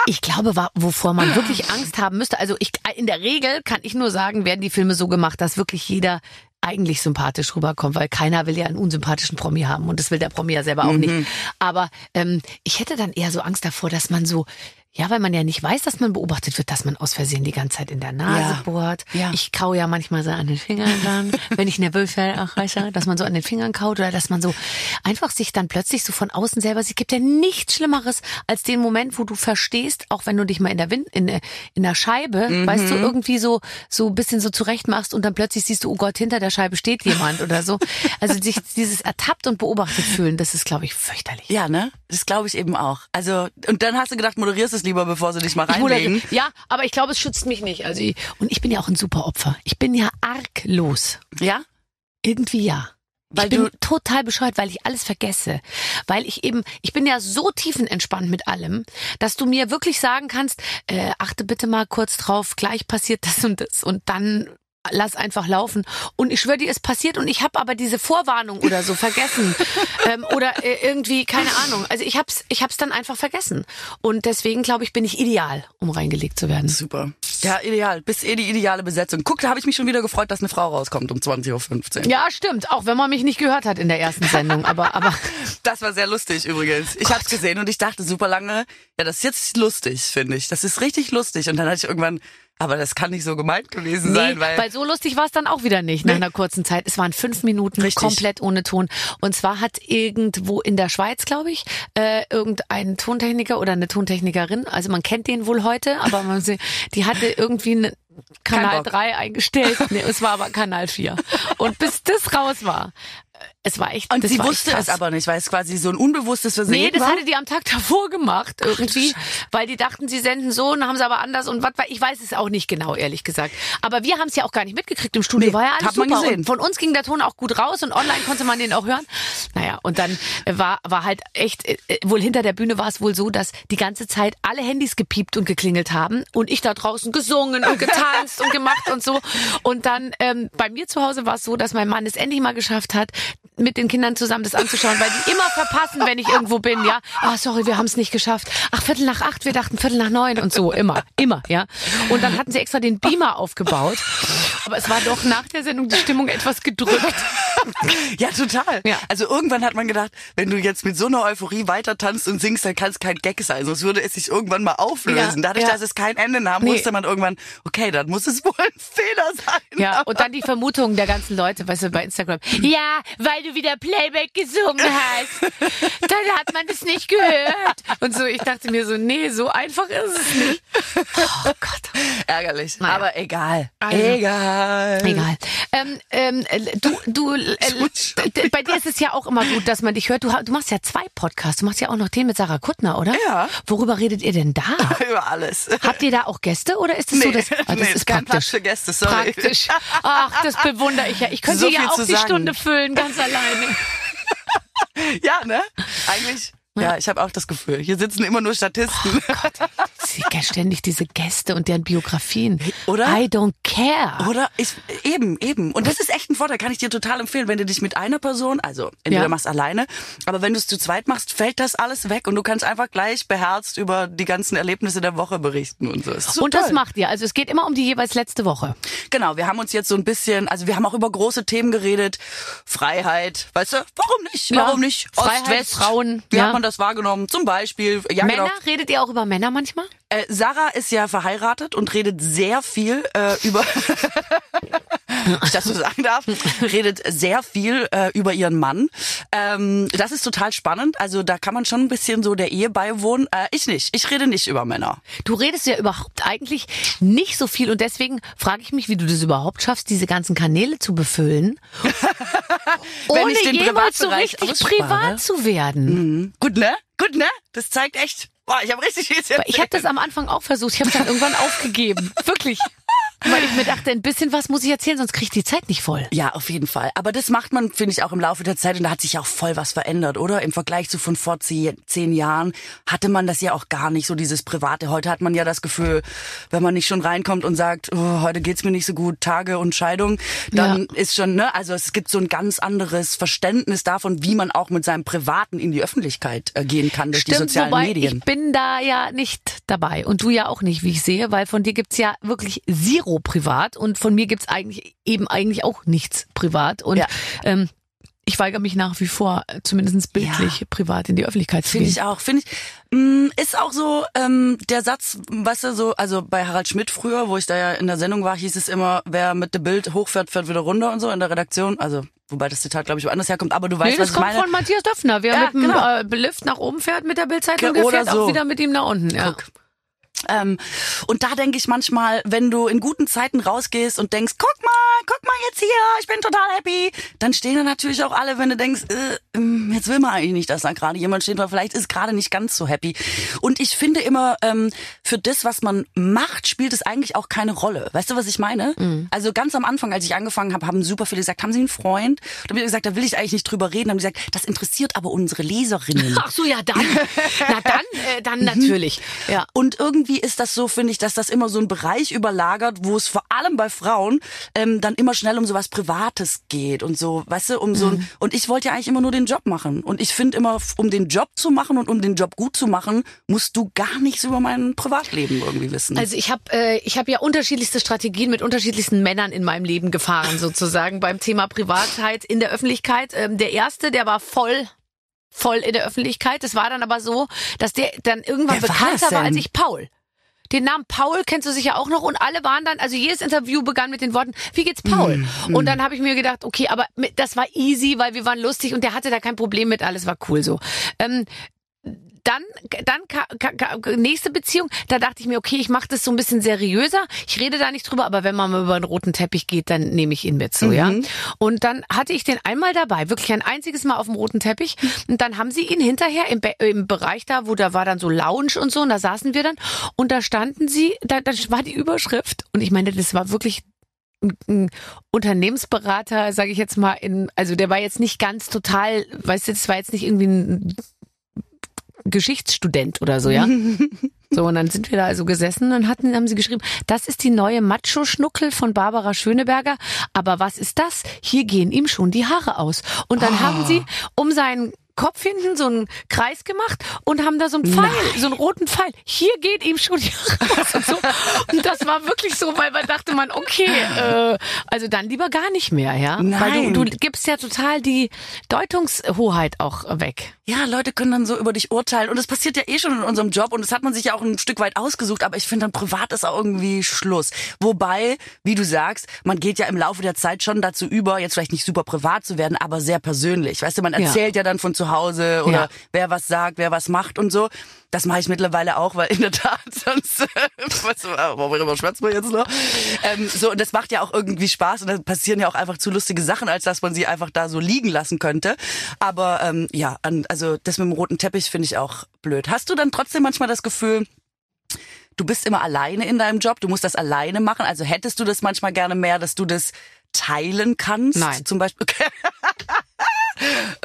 [SPEAKER 2] Ich glaube, wovor man wirklich Angst haben müsste, also ich, in der Regel kann ich nur sagen, werden die Filme so gemacht, dass wirklich jeder eigentlich sympathisch rüberkommt, weil keiner will ja einen unsympathischen Promi haben und das will der Promi ja selber auch
[SPEAKER 4] Mhm.
[SPEAKER 2] nicht. Aber ähm, ich hätte dann eher so Angst davor, dass man so, ja, weil man ja nicht weiß, dass man beobachtet wird, dass man aus Versehen die ganze Zeit in der Nase
[SPEAKER 4] Ja.
[SPEAKER 2] bohrt.
[SPEAKER 4] Ja.
[SPEAKER 2] Ich kau ja manchmal so an den Fingern dann, wenn ich nervös werde, auch weißt du, dass man so an den Fingern kaut oder dass man so einfach sich dann plötzlich so von außen selber sieht. Gibt ja nichts Schlimmeres als den Moment, wo du verstehst, auch wenn du dich mal in der Wind, in, der- in der Scheibe, weißt du, irgendwie so, so ein bisschen so zurecht machst und dann plötzlich siehst du, oh Gott, hinter der Scheibe steht jemand oder so. Also sich dieses ertappt und beobachtet fühlen, das ist, glaube ich, fürchterlich.
[SPEAKER 4] Ja, ne? Das glaube ich eben auch. Also, und dann hast du gedacht, moderierst es lieber, bevor sie dich mal reinlegen.
[SPEAKER 2] ja, aber ich glaube, es schützt mich nicht. Also, ich- und ich bin ja auch ein super Opfer. Ich bin ja arglos.
[SPEAKER 4] Ja?
[SPEAKER 2] Irgendwie ja.
[SPEAKER 4] Weil
[SPEAKER 2] ich bin
[SPEAKER 4] du-
[SPEAKER 2] total bescheuert, weil ich alles vergesse. Weil ich eben, ich bin ja so tiefenentspannt mit allem, dass du mir wirklich sagen kannst, äh, achte bitte mal kurz drauf, gleich passiert das und das und dann lass einfach laufen. Und ich schwöre dir, es passiert und ich habe aber diese Vorwarnung oder so vergessen. ähm, oder äh, irgendwie, keine Ahnung. Also ich hab's, ich hab's dann einfach vergessen. Und deswegen, glaube ich, bin ich ideal, um reingelegt zu werden.
[SPEAKER 4] Super. Ja, ideal. Bist eh die ideale Besetzung. Guck, da habe ich mich schon wieder gefreut, dass eine Frau rauskommt um 20.15 Uhr.
[SPEAKER 2] Ja, stimmt. Auch wenn man mich nicht gehört hat in der ersten Sendung. Aber, aber
[SPEAKER 4] Das war sehr lustig übrigens. Ich hab's gesehen und ich dachte super lange, ja, das ist jetzt lustig, finde ich. Das ist richtig lustig. Und dann hatte ich irgendwann, aber das kann nicht so gemeint gewesen
[SPEAKER 2] Nee,
[SPEAKER 4] sein, weil,
[SPEAKER 2] weil so lustig war es dann auch wieder nicht nach einer kurzen Zeit. Es waren fünf Minuten
[SPEAKER 4] Richtig.
[SPEAKER 2] komplett ohne Ton. Und zwar hat irgendwo in der Schweiz, glaube ich, äh, irgendein Tontechniker oder eine Tontechnikerin, also man kennt den wohl heute, aber man, die hatte irgendwie eine Kanal
[SPEAKER 4] Bock.
[SPEAKER 2] 3 eingestellt. Nee, es war aber Kanal 4. Und bis das raus war, es war echt
[SPEAKER 4] und sie
[SPEAKER 2] war
[SPEAKER 4] wusste es aber nicht, weil es quasi so ein unbewusstes Versehen
[SPEAKER 2] Nee, das
[SPEAKER 4] war.
[SPEAKER 2] hatte die am Tag davor gemacht irgendwie, weil die dachten, sie senden so und haben sie aber anders und was, ich weiß es auch nicht genau, ehrlich gesagt. Aber wir haben es ja auch gar nicht mitgekriegt im Studio,
[SPEAKER 4] Nee,
[SPEAKER 2] war ja alles
[SPEAKER 4] hat man
[SPEAKER 2] super.
[SPEAKER 4] gesehen.
[SPEAKER 2] Und von uns ging der Ton auch gut raus und online konnte man den auch hören. Naja, und dann äh, war, war halt echt, äh, äh, wohl hinter der Bühne war es wohl so, dass die ganze Zeit alle Handys gepiept und geklingelt haben und ich da draußen gesungen und getanzt und gemacht und so. Und dann ähm, bei mir zu Hause war es so, dass mein Mann es endlich mal geschafft hat, mit den Kindern zusammen das anzuschauen, weil die immer verpassen, wenn ich irgendwo bin, ja. Ah, sorry, wir haben es nicht geschafft. Ach, Viertel nach acht, wir dachten Viertel nach neun und so, immer, immer, ja. Und dann hatten sie extra den Beamer aufgebaut. Aber es war doch nach der Sendung die Stimmung etwas gedrückt.
[SPEAKER 4] Ja, total.
[SPEAKER 2] Ja.
[SPEAKER 4] Also irgendwann hat man gedacht, wenn du jetzt mit so einer Euphorie weiter tanzt und singst, dann kann es kein Gag sein, sonst würde es sich irgendwann mal auflösen.
[SPEAKER 2] Ja,
[SPEAKER 4] Dadurch,
[SPEAKER 2] ja.
[SPEAKER 4] dass es kein Ende nahm,
[SPEAKER 2] Nee.
[SPEAKER 4] wusste man irgendwann, okay, dann muss es wohl ein Fehler sein.
[SPEAKER 2] Ja, und dann die Vermutungen der ganzen Leute, weißt du, bei Instagram. Ja, weil du wieder Playback gesungen hast. Dann hat man das nicht gehört. Und so, ich dachte mir so, nee, so einfach ist es nicht. Oh Gott.
[SPEAKER 4] Ärgerlich.
[SPEAKER 2] Naja.
[SPEAKER 4] Aber egal.
[SPEAKER 2] Also.
[SPEAKER 4] egal.
[SPEAKER 2] Egal. Ähm, ähm, äh, du, du, bei dir ist es ja auch immer gut, dass man dich hört. Du, du machst ja zwei Podcasts. Du machst ja auch noch den mit Sarah Kuttner, oder?
[SPEAKER 4] Ja.
[SPEAKER 2] Worüber redet ihr denn da?
[SPEAKER 4] Über alles.
[SPEAKER 2] Habt ihr da auch Gäste oder ist es so,
[SPEAKER 4] Nee,
[SPEAKER 2] dass ah, das
[SPEAKER 4] nee,
[SPEAKER 2] ist
[SPEAKER 4] kein Platz
[SPEAKER 2] praktisch?
[SPEAKER 4] für Gäste, sorry.
[SPEAKER 2] Praktisch. Ach, das bewundere ich ja. Ich könnte
[SPEAKER 4] So
[SPEAKER 2] ja auch die
[SPEAKER 4] sagen.
[SPEAKER 2] Stunde füllen, ganz alleine.
[SPEAKER 4] Ja, ne? Eigentlich. Ja, ich habe auch das Gefühl. Hier sitzen immer nur Statisten.
[SPEAKER 2] Sie kennen ständig diese Gäste und deren Biografien.
[SPEAKER 4] Oder?
[SPEAKER 2] I don't care.
[SPEAKER 4] Oder? Ich, eben, eben. Und das ist echt ein Vorteil, kann ich dir total empfehlen. Wenn du dich mit einer Person, also entweder
[SPEAKER 2] Ja.
[SPEAKER 4] machst alleine, aber wenn du es zu zweit machst, fällt das alles weg und du kannst einfach gleich beherzt über die ganzen Erlebnisse der Woche berichten und so. So
[SPEAKER 2] Und das
[SPEAKER 4] toll.
[SPEAKER 2] macht ihr. Also es geht immer um die jeweils letzte Woche.
[SPEAKER 4] Genau, wir haben uns jetzt so ein bisschen, also wir haben auch über große Themen geredet. Freiheit, weißt du, warum nicht?
[SPEAKER 2] Ja.
[SPEAKER 4] Warum nicht?
[SPEAKER 2] Freiheit,
[SPEAKER 4] Ost, West.
[SPEAKER 2] Frauen, ja.
[SPEAKER 4] Das wahrgenommen? Zum Beispiel, ja
[SPEAKER 2] Männer,
[SPEAKER 4] genau.
[SPEAKER 2] redet ihr auch über Männer manchmal?
[SPEAKER 4] Äh, Sarah ist ja verheiratet und redet sehr viel äh, über, ich das so sagen darf, redet sehr viel äh, über ihren Mann. Ähm, das ist total spannend. Also da kann man schon ein bisschen so der Ehe beiwohnen. Äh, ich nicht. Ich rede nicht über Männer.
[SPEAKER 2] Du redest ja überhaupt eigentlich nicht so viel und deswegen frage ich mich, wie du das überhaupt schaffst, diese ganzen Kanäle zu befüllen,
[SPEAKER 4] Wenn
[SPEAKER 2] ohne
[SPEAKER 4] ich den
[SPEAKER 2] jemals so richtig
[SPEAKER 4] ausspare.
[SPEAKER 2] privat zu werden.
[SPEAKER 4] Gut, ne? Gut, ne? Das zeigt echt. Boah, ich habe richtig viel zu
[SPEAKER 2] Ich habe das am Anfang auch versucht. Ich habe dann irgendwann aufgegeben. Wirklich. Weil ich mir dachte, ein bisschen was muss ich erzählen, sonst kriege ich die Zeit nicht voll.
[SPEAKER 4] Ja, auf jeden Fall. Aber das macht man, finde ich, auch im Laufe der Zeit. Und da hat sich auch voll was verändert, oder? Im Vergleich zu von vor zehn, zehn Jahren hatte man das ja auch gar nicht, so dieses Private. Heute hat man ja das Gefühl, wenn man nicht schon reinkommt und sagt, oh, heute geht's mir nicht so gut, Tage und Scheidung, dann ist schon, ne, also es gibt so ein ganz anderes Verständnis davon, wie man auch mit seinem Privaten in die Öffentlichkeit äh, gehen kann durch die sozialen
[SPEAKER 2] wobei
[SPEAKER 4] Medien.
[SPEAKER 2] ich bin da ja nicht dabei und du ja auch nicht, wie ich sehe, weil von dir gibt's ja wirklich zero privat und von mir gibt's eigentlich eben eigentlich auch nichts privat und
[SPEAKER 4] Ja.
[SPEAKER 2] ähm, ich weigere mich nach wie vor, äh, zumindest bildlich privat in die Öffentlichkeit zu
[SPEAKER 4] Finde ich auch. Finde ich, mh, ist auch so ähm, der Satz, weißt du, so, also bei Harald Schmidt früher, wo ich da ja in der Sendung war, hieß es immer, wer mit dem Bild hochfährt, fährt wieder runter und so in der Redaktion. Also, wobei das Zitat, glaube ich, woanders herkommt, aber du weißt,
[SPEAKER 2] Nee,
[SPEAKER 4] was
[SPEAKER 2] das
[SPEAKER 4] ich
[SPEAKER 2] kommt
[SPEAKER 4] meine.
[SPEAKER 2] von Matthias Döpfner. Wer
[SPEAKER 4] Ja,
[SPEAKER 2] mit dem
[SPEAKER 4] genau.
[SPEAKER 2] äh, Lift nach oben fährt mit der Bildzeitung, der fährt
[SPEAKER 4] so.
[SPEAKER 2] auch wieder mit ihm nach unten. Ja.
[SPEAKER 4] Guck. Ähm, und da denke ich manchmal, wenn du in guten Zeiten rausgehst und denkst, guck mal, guck mal jetzt hier, ich bin total happy, dann stehen da natürlich auch alle, wenn du denkst, äh, ähm, jetzt will man eigentlich nicht, dass da gerade jemand steht, weil vielleicht ist gerade nicht ganz so happy. Und ich finde immer, ähm, für das, was man macht, spielt es eigentlich auch keine Rolle. Weißt du, was ich meine? Also ganz am Anfang, als ich angefangen habe, haben super viele gesagt, haben Sie einen Freund? Und dann habe ich gesagt, da will ich eigentlich nicht drüber reden. Dann haben die gesagt, das interessiert aber unsere Leserinnen.
[SPEAKER 2] Ach so, ja dann. Na dann, äh, dann natürlich. Ja.
[SPEAKER 4] Und irgendwie irgendwie ist das so, finde ich, dass das immer so ein Bereich überlagert, wo es vor allem bei Frauen ähm, dann immer schnell um sowas Privates geht und so, weißt du, um so ein, und ich wollte ja eigentlich immer nur den Job machen. Und ich finde immer, um den Job zu machen und um den Job gut zu machen, musst du gar nichts über mein Privatleben irgendwie wissen.
[SPEAKER 2] Also ich habe äh, ich habe ja unterschiedlichste Strategien mit unterschiedlichsten Männern in meinem Leben gefahren sozusagen beim Thema Privatheit in der Öffentlichkeit. Ähm, der erste, der war voll voll in der Öffentlichkeit. Das war dann aber so, dass der dann irgendwann
[SPEAKER 4] Wer
[SPEAKER 2] bekannter war als ich Paul. Den Namen Paul kennst du sicher auch noch und alle waren dann, also jedes Interview begann mit den Worten, wie geht's Paul?
[SPEAKER 4] Mm,
[SPEAKER 2] Und dann habe ich mir gedacht, okay, aber das war easy, weil wir waren lustig und der hatte da kein Problem mit, alles war cool so. Ähm, dann, dann ka, ka, ka, nächste Beziehung, da dachte ich mir, okay, ich mache das so ein bisschen seriöser. Ich rede da nicht drüber, aber wenn man mal über einen roten Teppich geht, dann nehme ich ihn mit so, ja. Und dann hatte ich den einmal dabei, wirklich ein einziges Mal auf dem roten Teppich. Und dann haben sie ihn hinterher im, Be im Bereich da, wo da war dann so Lounge und so, und da saßen wir dann und da standen sie, da, da war die Überschrift und ich meine, das war wirklich ein- ein Unternehmensberater, sage ich jetzt mal, in, also der war jetzt nicht ganz total, weißt du, das war jetzt nicht irgendwie ein Geschichtsstudent oder so, ja. So, und dann sind wir da also gesessen und hatten, haben sie geschrieben, das ist die neue Macho-Schnuckel von Barbara Schöneberger. Aber was ist das? Hier gehen ihm schon die Haare aus. Und dann haben sie um seinen Kopf hinten so einen Kreis gemacht und haben da so einen Pfeil, so einen roten Pfeil. Hier geht ihm schon die Haare aus und so. Und das war wirklich so, weil man dachte man, okay, äh, also dann lieber gar nicht mehr, ja. Weil
[SPEAKER 4] Nein.
[SPEAKER 2] du, du gibst ja total die Deutungshoheit auch weg.
[SPEAKER 4] Ja, Leute können dann so über dich urteilen und das passiert ja eh schon in unserem Job und das hat man sich ja auch ein Stück weit ausgesucht, aber ich finde dann privat ist auch irgendwie Schluss. Wobei, wie du sagst, man geht ja im Laufe der Zeit schon dazu über, jetzt vielleicht nicht super privat zu werden, aber sehr persönlich. Weißt du, man
[SPEAKER 2] Ja.
[SPEAKER 4] erzählt ja, dann von zu Hause oder
[SPEAKER 2] Ja.
[SPEAKER 4] wer was sagt, wer was macht und so. Das mache ich mittlerweile auch, weil in der Tat sonst, worüber schwätzt man jetzt noch? Ähm, so, und das macht ja auch irgendwie Spaß und da passieren ja auch einfach zu lustige Sachen, als dass man sie einfach da so liegen lassen könnte. Aber ähm, ja, also das mit dem roten Teppich finde ich auch blöd. Hast du dann trotzdem manchmal das Gefühl, du bist immer alleine in deinem Job, du musst das alleine machen? Also hättest du das manchmal gerne mehr, dass du das teilen kannst?
[SPEAKER 2] Nein.
[SPEAKER 4] Zum Beispiel. Okay.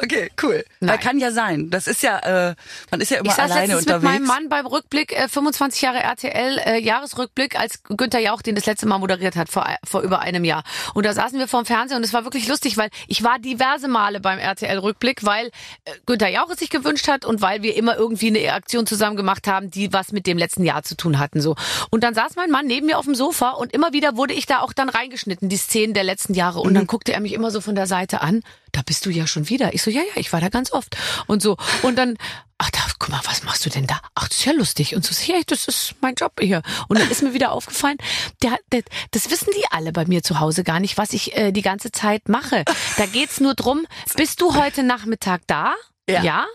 [SPEAKER 4] Okay, cool.
[SPEAKER 2] Nein.
[SPEAKER 4] Kann ja sein. Das ist ja, äh, man ist ja immer
[SPEAKER 2] Ich saß
[SPEAKER 4] alleine unterwegs.
[SPEAKER 2] mit meinem Mann beim Rückblick, äh, 25 Jahre RTL, äh, Jahresrückblick, als Günther Jauch den das letzte Mal moderiert hat, vor, vor über einem Jahr. Und da saßen wir vorm Fernseher und es war wirklich lustig, weil ich war diverse Male beim RTL-Rückblick, weil äh, Günther Jauch es sich gewünscht hat und weil wir immer irgendwie eine Aktion zusammen gemacht haben, die was mit dem letzten Jahr zu tun hatten. so. Und dann saß mein Mann neben mir auf dem Sofa und immer wieder wurde ich da auch dann reingeschnitten, die Szenen der letzten Jahre. Und dann guckte er mich immer so von der Seite an. Da bist du ja schon wieder. Ich so, ja, ja, ich war da ganz oft. Und so. Und dann, ach, da, guck mal, was machst du denn da? Ach, das ist ja lustig. Und so, ja, das ist mein Job hier. Und dann ist mir wieder aufgefallen, der, der, das wissen die alle bei mir zu Hause gar nicht, was ich äh, die ganze Zeit mache. Da geht's nur drum, bist du heute Nachmittag da?
[SPEAKER 4] Ja.
[SPEAKER 2] ja?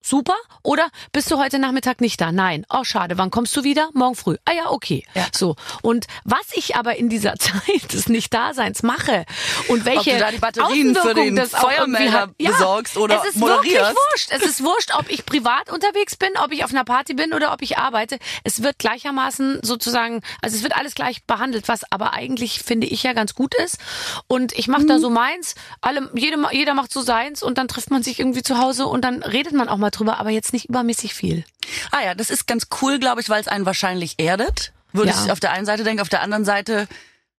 [SPEAKER 2] Super. Oder bist du heute Nachmittag nicht da? Nein. Oh, schade. Wann kommst du wieder? Morgen früh. Ah ja, okay.
[SPEAKER 4] Ja.
[SPEAKER 2] So. Und was ich aber in dieser Zeit des Nicht-Daseins mache und welche
[SPEAKER 4] Ob du da die Batterien für den
[SPEAKER 2] das
[SPEAKER 4] Feuermelder
[SPEAKER 2] hat. ja,
[SPEAKER 4] besorgst oder
[SPEAKER 2] es ist
[SPEAKER 4] moderierst.
[SPEAKER 2] wirklich wurscht. Es ist wurscht, ob ich privat unterwegs bin, ob ich auf einer Party bin oder ob ich arbeite. Es wird gleichermaßen sozusagen, also es wird alles gleich behandelt, was aber eigentlich finde ich ja ganz gut ist. Und ich mache
[SPEAKER 4] Mhm.
[SPEAKER 2] da so meins. Alle, jede, jeder macht so seins und dann trifft man sich irgendwie zu Hause und dann redet man auch mal drüber, aber jetzt nicht übermäßig viel.
[SPEAKER 4] Ah ja, das ist ganz cool, glaube ich, weil es einen wahrscheinlich erdet. Würde
[SPEAKER 2] Ja.
[SPEAKER 4] ich auf der einen Seite denken, auf der anderen Seite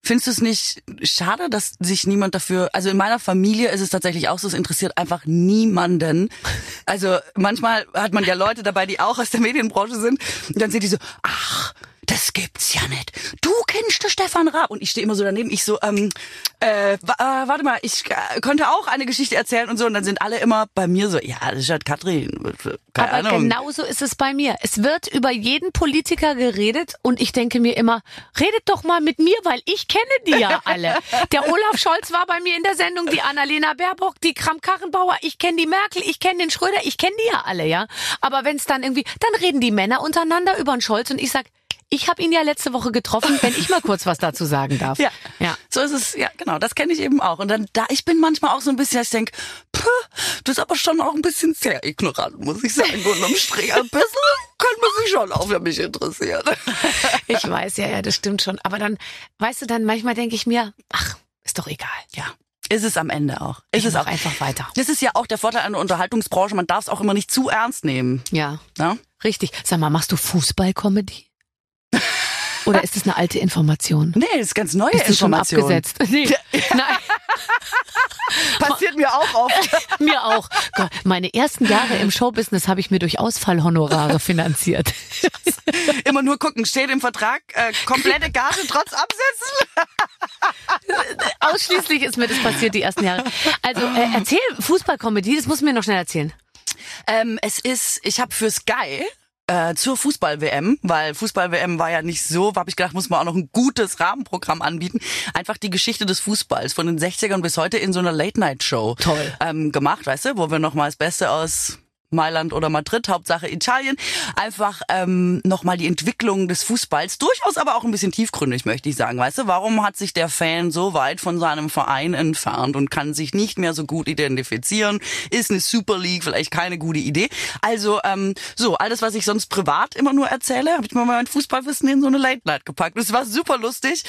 [SPEAKER 4] findest du es nicht schade, dass sich niemand dafür, also in meiner Familie ist es tatsächlich auch so, es interessiert einfach niemanden. Also manchmal hat man ja Leute dabei, die auch aus der Medienbranche sind und dann sind die so, ach, das gibt's ja nicht. Du kennst den Stefan Raab. Und ich stehe immer so daneben, ich so, ähm, äh, äh, warte mal, ich äh, könnte auch eine Geschichte erzählen und so. Und dann sind alle immer bei mir so, ja, das ist halt Katrin. Keine
[SPEAKER 2] Aber
[SPEAKER 4] Ahnung.
[SPEAKER 2] genauso ist es bei mir. Es wird über jeden Politiker geredet und ich denke mir immer, redet doch mal mit mir, weil ich kenne die ja alle. Der Olaf Scholz war bei mir in der Sendung, die Annalena Baerbock, die Kram-Karrenbauer, ich kenne die Merkel, ich kenne den Schröder, ich kenne die ja alle, ja. Aber wenn es dann irgendwie, dann reden die Männer untereinander über den Scholz und ich sag, ich habe ihn ja letzte Woche getroffen, wenn ich mal kurz was dazu sagen darf.
[SPEAKER 4] Ja.
[SPEAKER 2] ja.
[SPEAKER 4] So ist es, ja, genau, das kenne ich eben auch. Und dann, da, ich bin manchmal auch so ein bisschen, ich denke, das ist aber schon auch ein bisschen sehr ignorant, muss ich sagen. Unterm Strich, ein bisschen könnte man sich schon auch für mich interessieren.
[SPEAKER 2] Ich weiß, ja, ja, das stimmt schon. Aber dann, weißt du, dann manchmal denke ich mir, ach, ist doch egal.
[SPEAKER 4] Ja, ist es am Ende auch. Ist
[SPEAKER 2] Ich
[SPEAKER 4] es auch.
[SPEAKER 2] einfach weiter.
[SPEAKER 4] Das ist ja auch der Vorteil an der Unterhaltungsbranche, man darf es auch immer nicht zu ernst nehmen.
[SPEAKER 2] Ja.
[SPEAKER 4] Ne?
[SPEAKER 2] Richtig. Sag mal, machst du Fußball-Comedy? Oder ist das eine alte Information?
[SPEAKER 4] Nee, das ist ganz neue
[SPEAKER 2] Bist du schon
[SPEAKER 4] Information.
[SPEAKER 2] abgesetzt? Nee. Nein,
[SPEAKER 4] Passiert mir auch oft.
[SPEAKER 2] mir auch. Gott, Meine ersten Jahre im Showbusiness habe ich mir durch Ausfallhonorare finanziert.
[SPEAKER 4] Immer nur gucken, steht im Vertrag, äh, komplette Gage trotz Absetzen.
[SPEAKER 2] Ausschließlich ist mir das passiert die ersten Jahre. Also äh, erzähl Fußballkomödie, das musst du mir noch schnell erzählen.
[SPEAKER 4] Ähm, es ist, ich habe für Sky äh, zur Fußball-WM, weil Fußball-WM war ja nicht so, habe ich gedacht, muss man auch noch ein gutes Rahmenprogramm anbieten. Einfach die Geschichte des Fußballs von den 60ern bis heute in so einer Late-Night-Show
[SPEAKER 2] Toll.
[SPEAKER 4] ähm, gemacht, weißt du, wo wir nochmal das Beste aus Mailand oder Madrid, Hauptsache Italien, einfach ähm, nochmal die Entwicklung des Fußballs, durchaus aber auch ein bisschen tiefgründig, möchte ich sagen. Weißt du, warum hat sich der Fan so weit von seinem Verein entfernt und kann sich nicht mehr so gut identifizieren? Ist eine Super League vielleicht keine gute Idee? Also, ähm, so, alles, was ich sonst privat immer nur erzähle, habe ich mal mein Fußballwissen in so eine Late Night gepackt. Das war super lustig,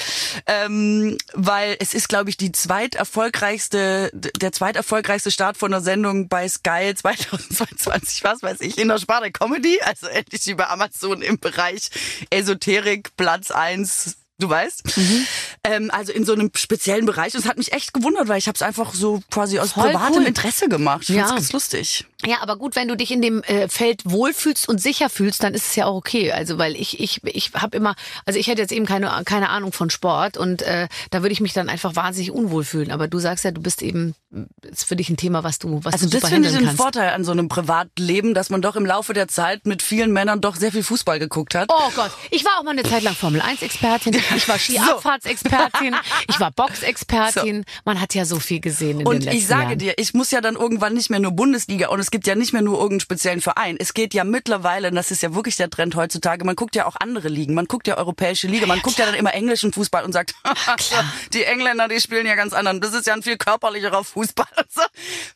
[SPEAKER 4] ähm, weil es ist, glaube ich, die zweiterfolgreichste, der zweiterfolgreichste Start von einer Sendung bei Sky 2022, was weiß ich, in der Sparte Comedy, also endlich bei Amazon im Bereich Esoterik, Platz eins. Du weißt?
[SPEAKER 2] Mhm.
[SPEAKER 4] Ähm, also in so einem speziellen Bereich. Und es hat mich echt gewundert, weil ich habe es einfach so quasi aus
[SPEAKER 2] Voll
[SPEAKER 4] privatem
[SPEAKER 2] cool.
[SPEAKER 4] Interesse gemacht. Ich
[SPEAKER 2] Ja.
[SPEAKER 4] find's ganz lustig.
[SPEAKER 2] Ja, aber gut, wenn du dich in dem äh, Feld wohlfühlst und sicher fühlst, dann ist es ja auch okay. Also weil ich ich ich habe immer, also ich hätte jetzt eben keine keine Ahnung von Sport und äh, da würde ich mich dann einfach wahnsinnig unwohl fühlen. Aber du sagst ja, du bist eben ist für dich ein Thema, was du was
[SPEAKER 4] Also
[SPEAKER 2] du
[SPEAKER 4] das finde ich einen. Vorteil an so einem Privatleben, dass man doch im Laufe der Zeit mit vielen Männern doch sehr viel Fußball geguckt hat.
[SPEAKER 2] Oh Gott, ich war auch mal eine Zeit lang Formel 1 Expertin, ich war Skiabfahrtsexpertin, ich war Boxexpertin. Man hat ja so viel gesehen in den
[SPEAKER 4] Und
[SPEAKER 2] letzten
[SPEAKER 4] ich sage
[SPEAKER 2] Jahren.
[SPEAKER 4] dir, ich muss ja dann irgendwann nicht mehr nur Bundesliga und es gibt ja nicht mehr nur irgendeinen speziellen Verein. Es geht ja mittlerweile, und das ist ja wirklich der Trend heutzutage, man guckt ja auch andere Ligen, man guckt ja europäische Liga, man guckt ja dann immer englischen Fußball und sagt, die Engländer, die spielen ja ganz anderen. Das ist ja ein viel körperlicherer Fußball. So.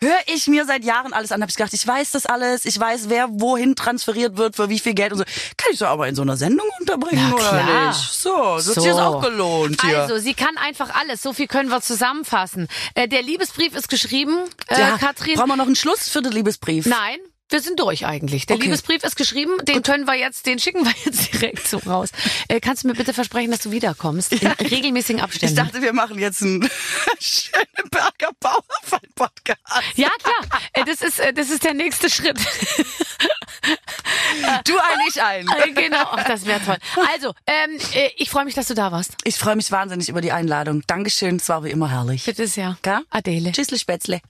[SPEAKER 4] Höre ich mir seit Jahren alles an, habe ich gedacht, ich weiß das alles, ich weiß, wer wohin transferiert wird, für wie viel Geld und so. Kann ich so aber in so einer Sendung unterbringen
[SPEAKER 2] Na
[SPEAKER 4] oder nicht? So, das sich jetzt auch gelohnt hier.
[SPEAKER 2] Also, sie kann einfach alles. So viel können wir zusammenfassen. Äh, der Liebesbrief ist geschrieben, äh,
[SPEAKER 4] ja,
[SPEAKER 2] Katrin.
[SPEAKER 4] Brauchen wir noch einen Schluss für den Liebesbrief?
[SPEAKER 2] Nein. Wir sind durch eigentlich. Der
[SPEAKER 4] Okay.
[SPEAKER 2] Liebesbrief ist geschrieben, den können wir jetzt, den schicken wir jetzt direkt so raus. Äh, kannst du mir bitte versprechen, dass du wiederkommst? In regelmäßigen
[SPEAKER 4] Ich
[SPEAKER 2] Abständen.
[SPEAKER 4] dachte, wir machen jetzt einen Schöneberger Bauerfall-Podcast.
[SPEAKER 2] ja, klar. Äh, das ist, äh, das ist der nächste Schritt.
[SPEAKER 4] Du ein, ich ein.
[SPEAKER 2] Äh, genau. Ach, das wäre toll. Also, ähm, äh, ich freue mich, dass du da warst.
[SPEAKER 4] Ich freue mich wahnsinnig über die Einladung. Dankeschön, es war wie immer herrlich.
[SPEAKER 2] Bitte sehr.
[SPEAKER 4] Gell?
[SPEAKER 2] Adele.
[SPEAKER 4] Tschüssli Spätzle.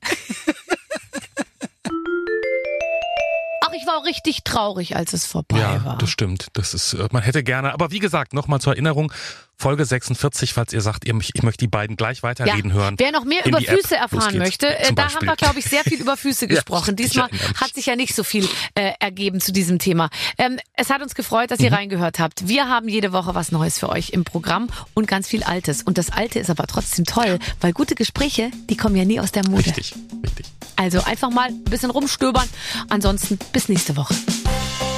[SPEAKER 2] Ich war auch richtig traurig, als es vorbei
[SPEAKER 3] Ja,
[SPEAKER 2] war.
[SPEAKER 3] das stimmt. Das ist, äh, man hätte gerne, aber wie gesagt, nochmal zur Erinnerung, Folge 46, falls ihr sagt, ihr, ich möchte die beiden gleich weiterreden hören.
[SPEAKER 2] Wer noch mehr über
[SPEAKER 3] App.
[SPEAKER 2] Füße erfahren möchte, äh, da haben
[SPEAKER 3] Beispiel.
[SPEAKER 2] wir, glaube ich, sehr viel über Füße
[SPEAKER 3] Ja,
[SPEAKER 2] gesprochen.
[SPEAKER 3] ich
[SPEAKER 2] Diesmal hat sich ja nicht so viel äh, ergeben zu diesem Thema. Ähm, es hat uns gefreut, dass ihr
[SPEAKER 3] Mhm.
[SPEAKER 2] reingehört habt. Wir haben jede Woche was Neues für euch im Programm und ganz viel Altes. Und das Alte ist aber trotzdem toll, weil gute Gespräche, die kommen ja nie aus der Mode.
[SPEAKER 3] Richtig, richtig.
[SPEAKER 2] Also einfach mal ein bisschen rumstöbern. Ansonsten bis nächste Woche.